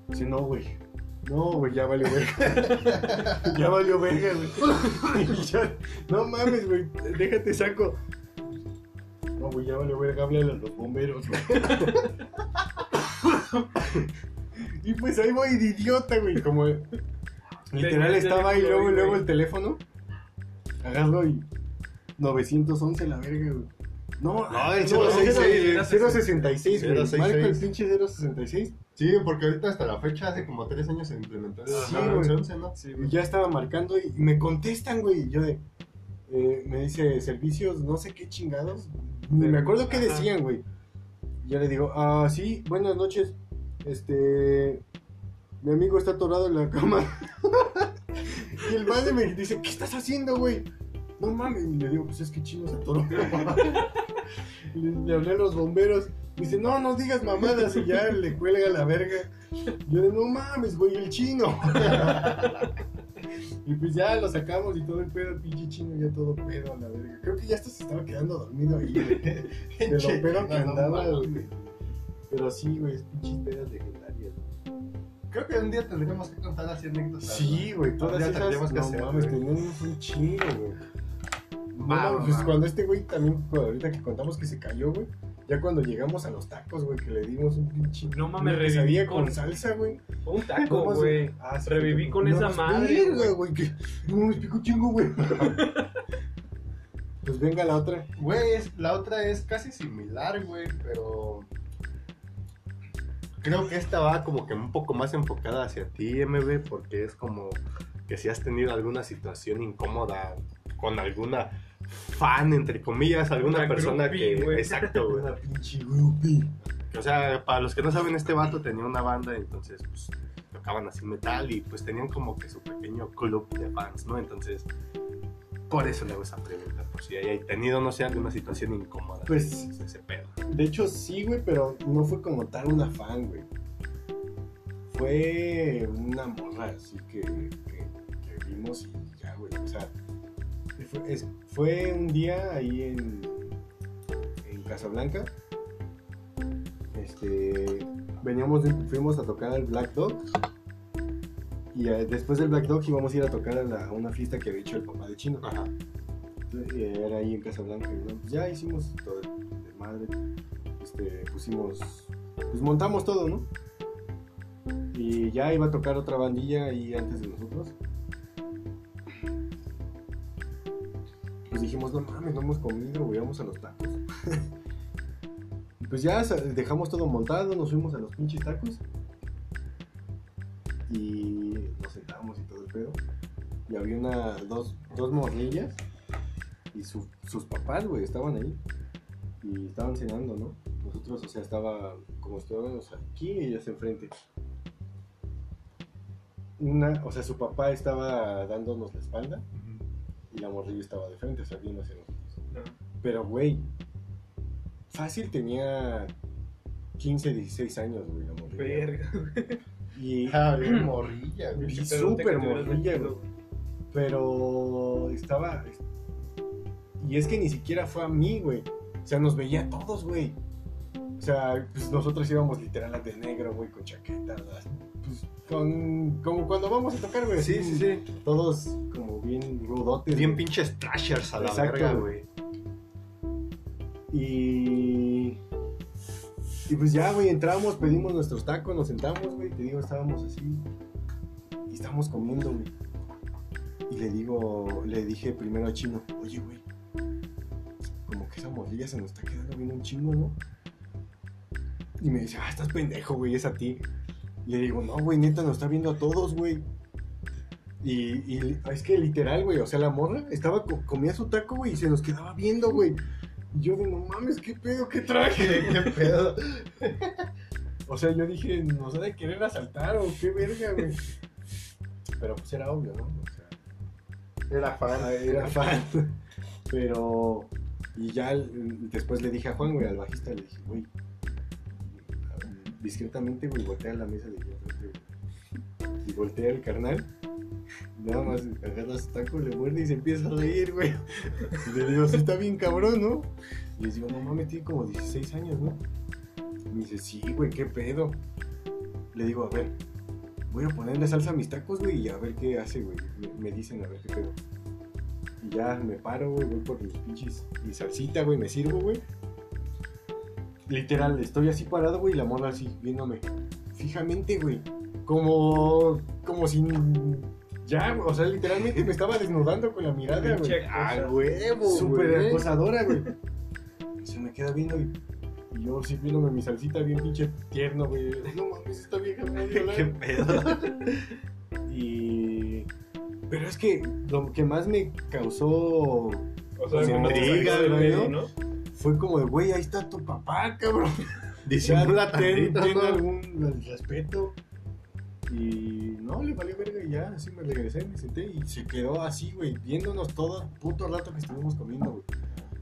Dice, no, güey. No, güey, ya valió verga. ya valió verga, güey. Ya, no mames, güey. Déjate saco. No, güey, ya valió verga. Háblale a los bomberos, güey. y pues ahí voy de idiota, güey. Como literal estaba ahí luego, luego el teléfono. Agarro y 911 la verga, güey. No, No, el no, 066, era 066, güey. 066. Marco el pinche 066. Sí, porque ahorita hasta la fecha, hace como tres años se implementó el Sí, Ajá, güey. 11, ¿no? Sí, Y ya estaba marcando y me contestan, güey. Y yo de. eh, me dice servicios, no sé qué chingados. Ni me acuerdo qué decían, güey. Y yo le digo, ah, sí, buenas noches. Este. Mi amigo está atorado en la cama. y el padre me dice, ¿qué estás haciendo, güey? No mames. Y le digo, pues es que chino se atoró. Le, le hablé a los bomberos. Me dice, no, no digas mamadas. Y ya le cuelga la verga. Yo de, no mames, güey, el chino. y pues ya lo sacamos y todo el pedo, el pinche chino ya todo pedo a la verga. Creo que ya hasta se estaba quedando dormido ahí, güey. De lo pedo que andaba, güey. Pero sí, güey, es pinches pedas legendarias. Creo que un día tendremos que contar así anécdotas. Sí, güey, todas esas, tendríamos que no hacer, mames, tenemos un chingo, güey. Va, va, pues va. cuando este güey también, ahorita que contamos que se cayó, güey, ya cuando llegamos a los tacos, güey, que le dimos un pinche... No mames, reviví con- con salsa, güey. Un taco, ¿Cómo se- güey. Ah, sí, Reviví con no, esa madre, verga, güey. que no me pico chingo, güey. pues venga la otra. Güey, es- la otra es casi similar, güey, pero. Creo que esta va como que un poco más enfocada hacia ti, MB, porque es como que si has tenido alguna situación incómoda con alguna fan, entre comillas, alguna Una persona groupie, que. güey. Exacto, güey. Una pinche groupie. O sea, para los que no saben, este vato tenía una banda, entonces pues tocaban así metal y pues tenían como que su pequeño club de fans, ¿no? Entonces, por eso le hago esa pregunta, por si hay tenido, no sé, alguna situación incómoda. Pues- ese- ese pedo. De hecho, sí, güey, pero no fue como tal una fan, güey. Fue una morra así que, que, que vimos y ya, güey. O sea, fue, es- fue un día ahí en, en Casablanca. Este, veníamos, de- fuimos a tocar al Black Dog. Y eh, después del Black Dog íbamos a ir a tocar a, la- a una fiesta que había hecho el papá de Chino. Ajá. Y era ahí en Casablanca. y, bueno, pues ya hicimos todo el madre. Este, pusimos. Pues montamos todo, ¿no? Y ya iba a tocar otra bandilla ahí antes de nosotros. No mames, no hemos comido, güey, vamos a los tacos. pues ya dejamos todo montado, nos fuimos a los pinches tacos. Y nos sentamos y todo el pedo. Y había una, dos, dos morrillas. Y su- sus papás, güey, estaban ahí. Y estaban cenando, ¿no? Nosotros, o sea, estaba como estábamos aquí y ellas enfrente. Una, o sea, su papá estaba dándonos la espalda y la morrilla estaba de frente, o sea, viendo hacia nosotros. No. Pero, güey, fácil tenía 15, 16 años, güey, la morrilla. Verga. Y, Ah, bien morrilla, güey. Y súper morrilla, güey. pero estaba... Y es que ni siquiera fue a mí, güey. O sea, nos veía a todos, güey. O sea, pues nosotros íbamos literal a de negro, güey, con chaquetas. Pues con... Como cuando vamos a tocar, güey. Sí, sí, sí. Todos como bien rudotes. Bien güey. pinches trashers a la Exacto, verga, güey. güey. Y. Y pues ya, güey, entramos, pedimos nuestros tacos, nos sentamos, güey. Te digo, estábamos así. Y estábamos comiendo, güey. Y le digo, le dije primero a Chino, oye, güey. Como que esa morrilla se nos está quedando bien un chingo, ¿no? Y me dice, ah, estás pendejo, güey, es a ti. Le digo, no, güey, neta, nos está viendo a todos, güey. Y, es que literal, güey, o sea, la morra estaba, co- comía su taco, güey, y se nos quedaba viendo, güey. Y yo de, no mames, qué pedo, qué traje. ¿Qué pedo? O sea, yo dije, nos ha de querer asaltar o qué verga, güey. Pero pues era obvio, ¿no? O sea, Era fan. era fan. Pero, y ya después le dije a Juan, güey, al bajista, le dije, güey, discretamente, güey, voltea la mesa de enfrente. Y voltea el carnal. Nada más agarra su taco, le muerde y se empieza a reír, güey. Y le digo, está bien cabrón, ¿no? Y les digo, no mames, tiene como 16 años, ¿no? Me dice, sí, güey, qué pedo. Le digo, a ver, voy a ponerle salsa a mis tacos, güey, y a ver qué hace, güey. Me, me dicen, a ver qué pedo. Y ya me paro, güey, voy por mis pinches, mi salsita, güey, me sirvo, güey. Literal, estoy así parado, güey, y la morra así, viéndome fijamente, güey. Como, como sin... Ya, güey, o sea, literalmente me estaba desnudando con la mirada, güey. Pinche Ah, huevo, Súper acosadora, güey. Se me queda viendo y, y yo sí viéndome mi salsita bien pinche tierno, güey. No mames, esta vieja me va a violar. ¿Qué pedo? Y... Pero es que lo que más me causó O sea, Pues que no te intriga, güey, ¿no? Fue como de, güey, ahí está tu papá, cabrón. Disimula ten, ten ¿no? algún respeto. Y no, le valió verga y ya, así me regresé, me senté y se quedó así, güey, viéndonos todo el puto rato que estuvimos comiendo, güey.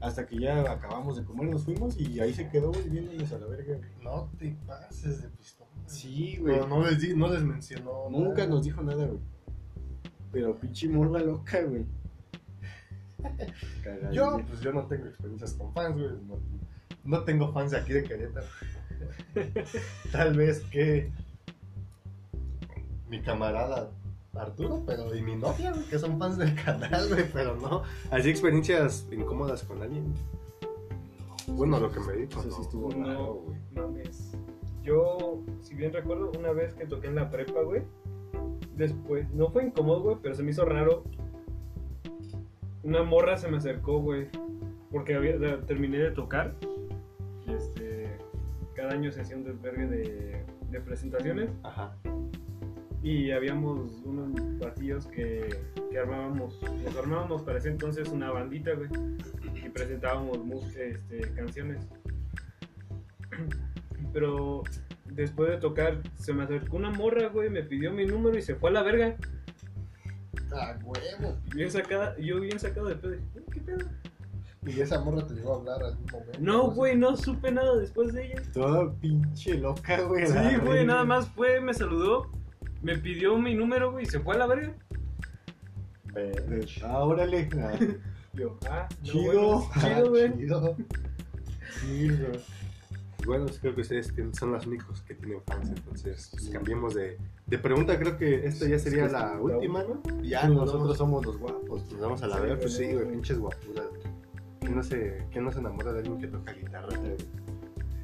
Hasta que ya acabamos de comer, nos fuimos y ahí se quedó, güey, viéndonos a la verga. güey. No te pases de pistola. Sí, güey. Pero no les, di- no les mencionó. Nunca nada. nos dijo nada, güey. Pero pinche morra loca, güey. Yo, pues yo no tengo experiencias con fans, güey. No, no tengo fans de aquí de Querétaro. Tal vez que mi camarada Arturo, pero y mi novia, güey, que son fans del canal, güey, pero no. Así experiencias incómodas con alguien. Bueno, lo que me dijo. Eso sí estuvo No, raro, güey. mames. Yo, si bien recuerdo, una vez que toqué en la prepa, güey. Después, no fue incómodo, güey, pero se me hizo raro. Una morra se me acercó, güey. Porque había, o sea, terminé de tocar. Y este. Cada año se hacía un desvergue de, de presentaciones. Ajá. Y habíamos unos batillos que, que armábamos. Nos armábamos para ese entonces una bandita, güey. Y presentábamos este, canciones. Pero después de tocar, se me acercó una morra, güey. Me pidió mi número y se fue a la verga. Ah, huevo. Bien sacada, yo bien sacado de pedo. ¿Qué pedo? Y esa morra te llegó a hablar algún momento. No, güey, no supe nada después de ella. Toda pinche loca, güey. Sí, güey, nada más fue, me saludó. Me pidió mi número, güey, y se fue a la verga. Ah, órale. Yo, ah, no, Chido. bueno, chido, güey. Ah, chido. sí, güey. Bueno, pues creo que ustedes son los únicos que tienen fans, entonces pues, cambiemos de, de pregunta. Creo que esta ya sería la última, ¿no? Ya, Sí, nosotros somos los guapos. nos vamos a la Sí, ver, pues sí, güey, pinches guapuras. ¿Quién no, se, ¿Quién no se enamora de alguien que toca guitarra?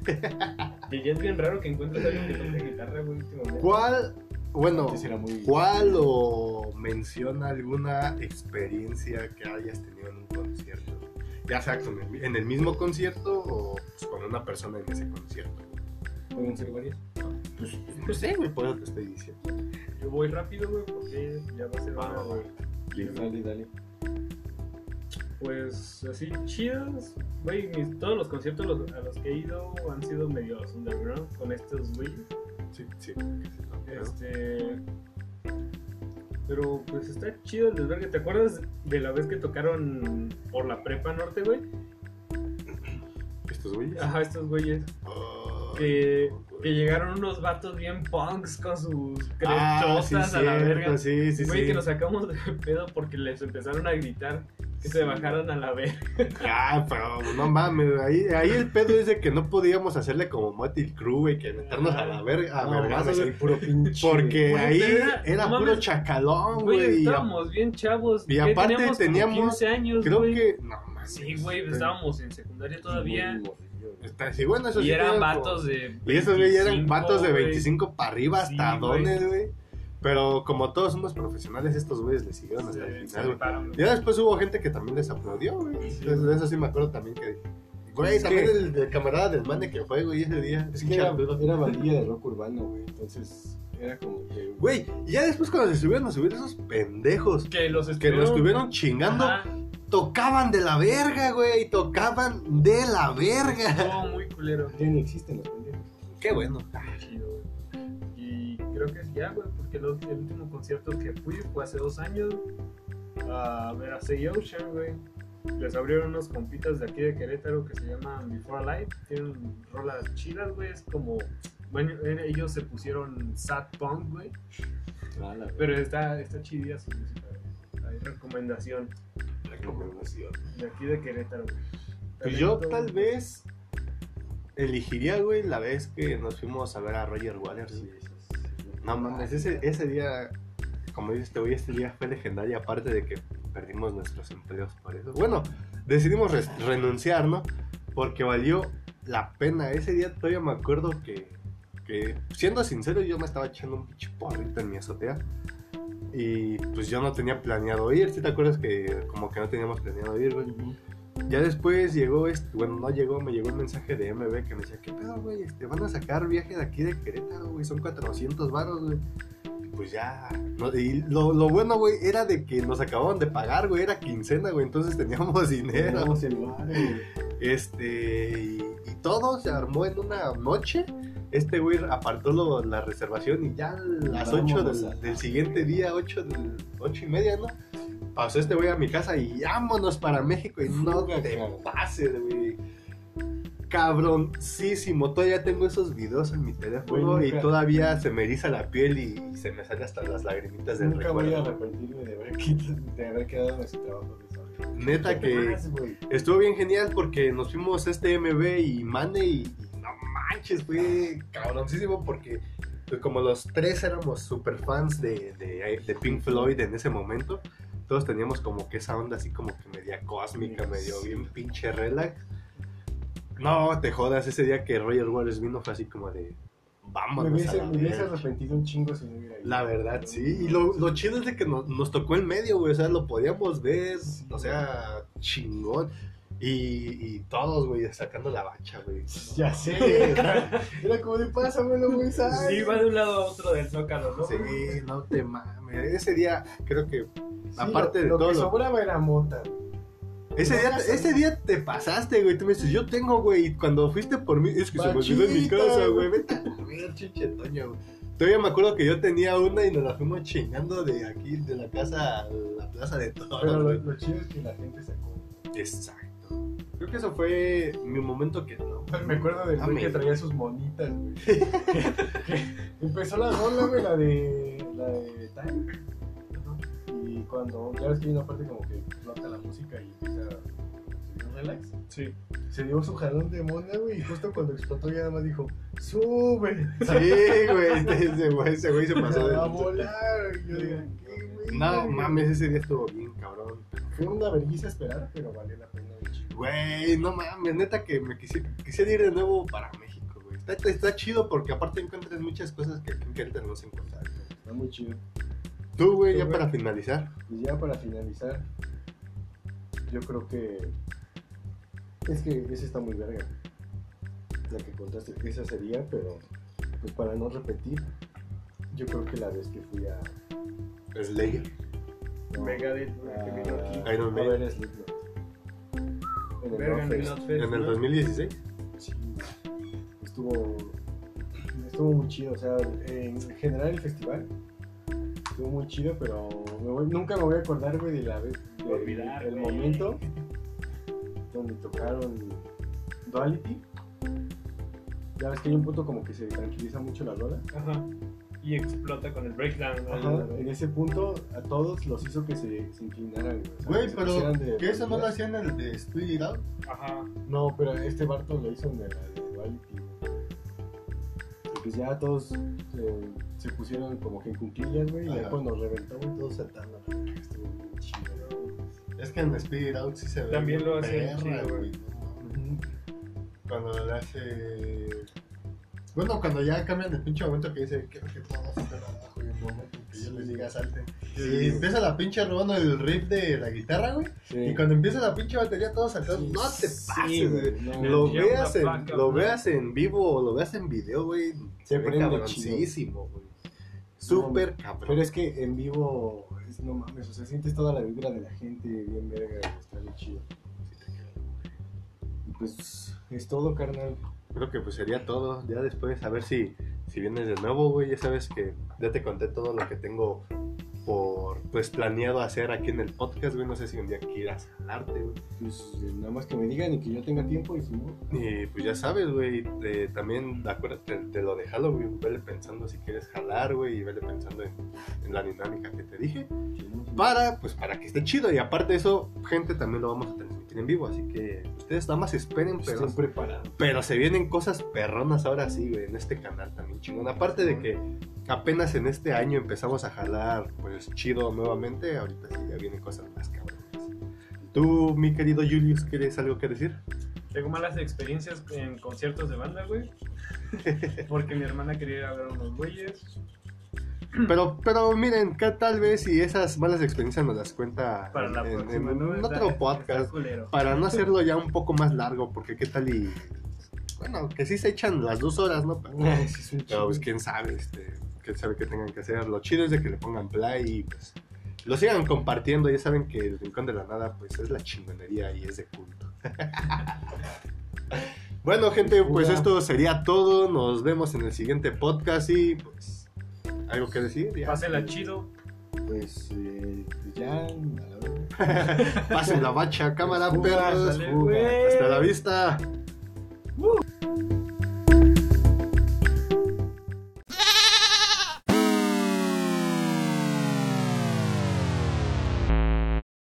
Y ya es bien raro que encuentres a alguien que toque guitarra, güey, últimamente. ¿Cuál, bueno, muy- cuál o menciona alguna experiencia que hayas tenido en un concierto? Ya sea con el- en el mismo concierto o pues, con una persona en ese concierto. Pueden ser varias. Pues, pues sí, güey, por eso te estoy diciendo. Yo voy rápido, güey, porque ya va a ser hora, Ah, güey. Dale, dale. Pues así chidos, güey, mis- todos los conciertos los- a los que he ido han sido medio underground con estos güeyes. Sí, sí. Este. Pero pues está chido el desvergue. ¿Te acuerdas de la vez que tocaron por la prepa norte, güey? ¿Estos güeyes? Ajá, estos güeyes. Ah, Que, que llegaron unos vatos bien punks con sus Ah, crechotas sí, a la cierto, verga. Sí, sí, Güey, sí. que nos sacamos de pedo porque les empezaron a gritar que se Sí. bajaran a la verga. Ah, pero no mames, ahí, ahí el pedo es de que no podíamos hacerle como Motley Crue, güey, que meternos a la verga, a No, vergazos, güey, puro pinche. porque Güey, ahí era- era, no puro mames, chacalón, Güey, güey, estábamos bien chavos. y ¿Qué aparte teníamos, teníamos- 15 años, creo güey. que, no mames. Sí, güey, estábamos en secundaria todavía. Muy güey. Está- sí, bueno, eso Y sí eran vatos de. Y esos güey eran 25, vatos de güey. 25 para arriba Sí, hasta güey. dones, güey. Pero como todos somos profesionales, estos güeyes le siguieron hasta el final, güey. Ya después hubo gente que también les aplaudió, güey. Sí. Entonces, de eso sí me acuerdo también que. Güey, también que- el, el camarada del mane que fue, güey, ese día. Es que era, era bandilla de rock urbano, güey. Entonces, era como que. Güey, y ya después cuando se subieron a subir esos pendejos Que los que estuvieron. nos estuvieron chingando, Ajá, tocaban de la verga, güey. Tocaban de la verga. Estuvo muy culero. Ya ni existen los pendejos. Qué bueno. Chido, güey. Y creo que es ya, güey, porque el, el último concierto que fui fue hace dos años a ver a Say Ocean, güey. Les abrieron unos compitas de aquí de Querétaro que se llaman Before Light. Tienen rolas chidas, güey. Es como. Bueno, eh, ellos se pusieron sad punk, güey. Ah, Pero está, está chidilla su música, güey. Hay recomendación Recomendación. de aquí de Querétaro, güey. Pues yo tal vez elegiría, güey, la vez que nos fuimos a ver a Roger Waters. Sí, sí, sí. No mames, ese, ese día, como dices, este güey, este día fue legendario, aparte de que perdimos nuestros empleos por eso. Bueno, decidimos renunciar, ¿no? Porque valió la pena. Ese día todavía me acuerdo que, que, siendo sincero, yo me estaba echando un pinche porrito en mi azotea. Y pues yo no tenía planeado ir, ¿sí te acuerdas que como que no teníamos planeado ir, güey? Ya después llegó, este, bueno, no llegó, me llegó un mensaje de MB que me decía, ¿qué pedo, güey? Este, van a sacar viaje de aquí de Querétaro, güey, son 400 varos, güey. Pues ya, no, y lo, lo bueno, güey, era de que nos acababan de pagar, güey, era quincena, güey, entonces teníamos dinero. Teníamos el bar, güey. Este, y, y todo se armó en una noche. Este güey apartó lo- la reservación y ya a las 8 Vámonos del, a- del siguiente día, 8, del, 8 y media, ¿no? Pasó este güey a mi casa y vámonos para México y no te pases, güey. Cabroncísimo, todavía tengo esos videos en mi teléfono Güey, y nunca- todavía se me eriza la piel y, y se me salen hasta las lagrimitas del Nunca voy a recuerdo. arrepentirme de haber, quitado- de haber quedado en ese trabajo. Neta que... Más. Estuvo bien genial porque nos fuimos este MB y Mane y, manches, fue cabroncísimo porque pues, como los tres éramos super fans de, de, de Pink Floyd en ese momento, todos teníamos como que esa onda así como que media cósmica, medio bien pinche relax. No, te jodas, ese día que Roger Waters vino fue así como de vámonos hubiese, me hubiese verga". arrepentido un chingo si no hubiera ido. La verdad, sí. Y lo, lo chido es de que nos, nos tocó en medio, güey. O sea, lo podíamos ver. O sea, chingón. Y, y todos, güey, sacando la bacha, güey. Ya sé. Era como de pásamelo, güey. ¿sabes? Sí, va de un lado a otro del zócalo, ¿no? Sí, no te mames. Ese día, creo que. Sí, aparte lo, de lo todo que lo- sobraba era mota. güey. Ese No día, ese día te pasaste, güey. Tú me dices, yo tengo, güey. Y cuando fuiste por mí, es que se me olvidó en mi Bachita, casa, güey. güey. Vete a comer, chiche Toño, güey. Todavía me acuerdo que yo tenía una y nos la fuimos chingando de aquí, de la casa a la plaza de toros. Pero lo, güey. lo chido es que la gente sacó. Exacto. Creo que eso fue mi momento que no. Me acuerdo del güey que traía sus monitas, güey. Empezó la rola, güey, la de. La de Time. Y cuando. Ya ves que hay una parte como que explota la música y empieza. Relax. Sí. Se dio su jalón de mona, güey. Y justo cuando explotó, ya nada más dijo: ¡Sube! Sí, güey. Ese güey, ese güey se pasó de. a volar. Y yo digo, ¿qué, güey? No mames, ese día estuvo bien, cabrón. Fue una vergüenza esperar, pero valió la pena. Güey, no mames, neta que me quisiera, quisiera ir de nuevo para México. Está, está chido porque aparte encuentras muchas cosas que aquí en Querétaro no se encuentran. Está muy chido. Tú, güey, ya güey. para finalizar. Pues ya para finalizar, yo creo que. Es que esa está muy verga. La que contaste, esa sería, pero pues para no repetir, yo creo que la vez que fui a. Slayer. no, Megadeth, güey, que vino aquí. a, Iron a Maiden. ver Slipknot. En el en el Northfest. Notfest, En el ¿no? 2016. Sí, estuvo, estuvo muy chido. O sea, en general el festival estuvo muy chido, pero me voy- nunca me voy a acordar, güey, de la vez, de- Olvidar, el momento donde tocaron Duality. Ya ves que hay un punto como que se tranquiliza mucho la rola. Ajá. Y explota con el breakdown. ¿no? Ajá, en ese punto a todos los hizo que se, se inclinaran. o sea, Güey, pero de que eso no lo hacían en el de Spirit Out. Ajá. No, pero este Barto lo hizo en la de Duality. Y pues ya todos eh, se pusieron como que en cuclillas, güey. Y ya cuando reventó, güey, todos saltando. Estuvo chido, ¿no? Es que en Spirit Out sí se ve. También lo chido, güey. mames. Cuando le hace. Bueno, cuando ya cambian el pinche momento que dice quiero que todos estén abajo y el momento en que yo les diga salten. Sí. Y empieza la pinche robando el riff de la guitarra, güey. Sí. Y cuando empieza la pinche batería, todos saltando. Sí, No te pases, güey. no, lo, Le veas en, placa, lo güey. veas en vivo o lo veas en video, güey. Se ve cabroncísimo, güey. Súper cabrón. Pero es que en vivo, es, no mames, o sea, sientes toda la vibra de la gente bien verga, está bien chido. Y pues es todo, carnal. Creo que pues sería todo. Ya después, a ver si, si vienes de nuevo, güey. Ya sabes que ya te conté todo lo que tengo por pues planeado hacer aquí en el podcast, güey. No sé si un día quieras jalarte, güey. Pues eh, nada más que me digan y que yo tenga tiempo y si no. Y pues ya sabes, güey. eh, también acuérdate de lo de Halloween. Vele pensando si quieres jalar, güey. Y vele pensando en, en la dinámica que te dije. Para, pues para que esté chido. Y aparte de eso, gente, también lo vamos a transmitir en vivo. Así que ustedes nada más esperen, pero Estén preparados. Pero se vienen cosas perronas ahora sí, güey, en este canal también chingón. Aparte de que apenas en este año empezamos a jalar, pues chido nuevamente, ahorita sí ya vienen cosas más cabronas. Tú, mi querido Julius, ¿quieres algo que decir? Tengo malas experiencias en conciertos de banda, güey. Porque mi hermana quería ir a ver unos güeyes. Pero, pero miren, ¿qué tal vez si esas malas experiencias nos las cuenta Para la en, próxima, en ¿no? otro está podcast? Para no hacerlo ya un poco más largo, porque qué tal y... Bueno, que sí se echan las dos horas, ¿no? Pero- Ay, sí, pues quién sabe, este, quién sabe qué tengan que hacer. Lo chido es de que le pongan play y pues lo sigan compartiendo. Ya saben que el Rincón de la Nada pues es la chingonería y es de culto. bueno, gente, pues esto sería todo. Nos vemos en el siguiente podcast y pues algo que decir. Ya. Pásenla chido. Pues, eh, pues ya, a la. Pasen la bacha, cámara, Fuga, perros. Hasta la vista.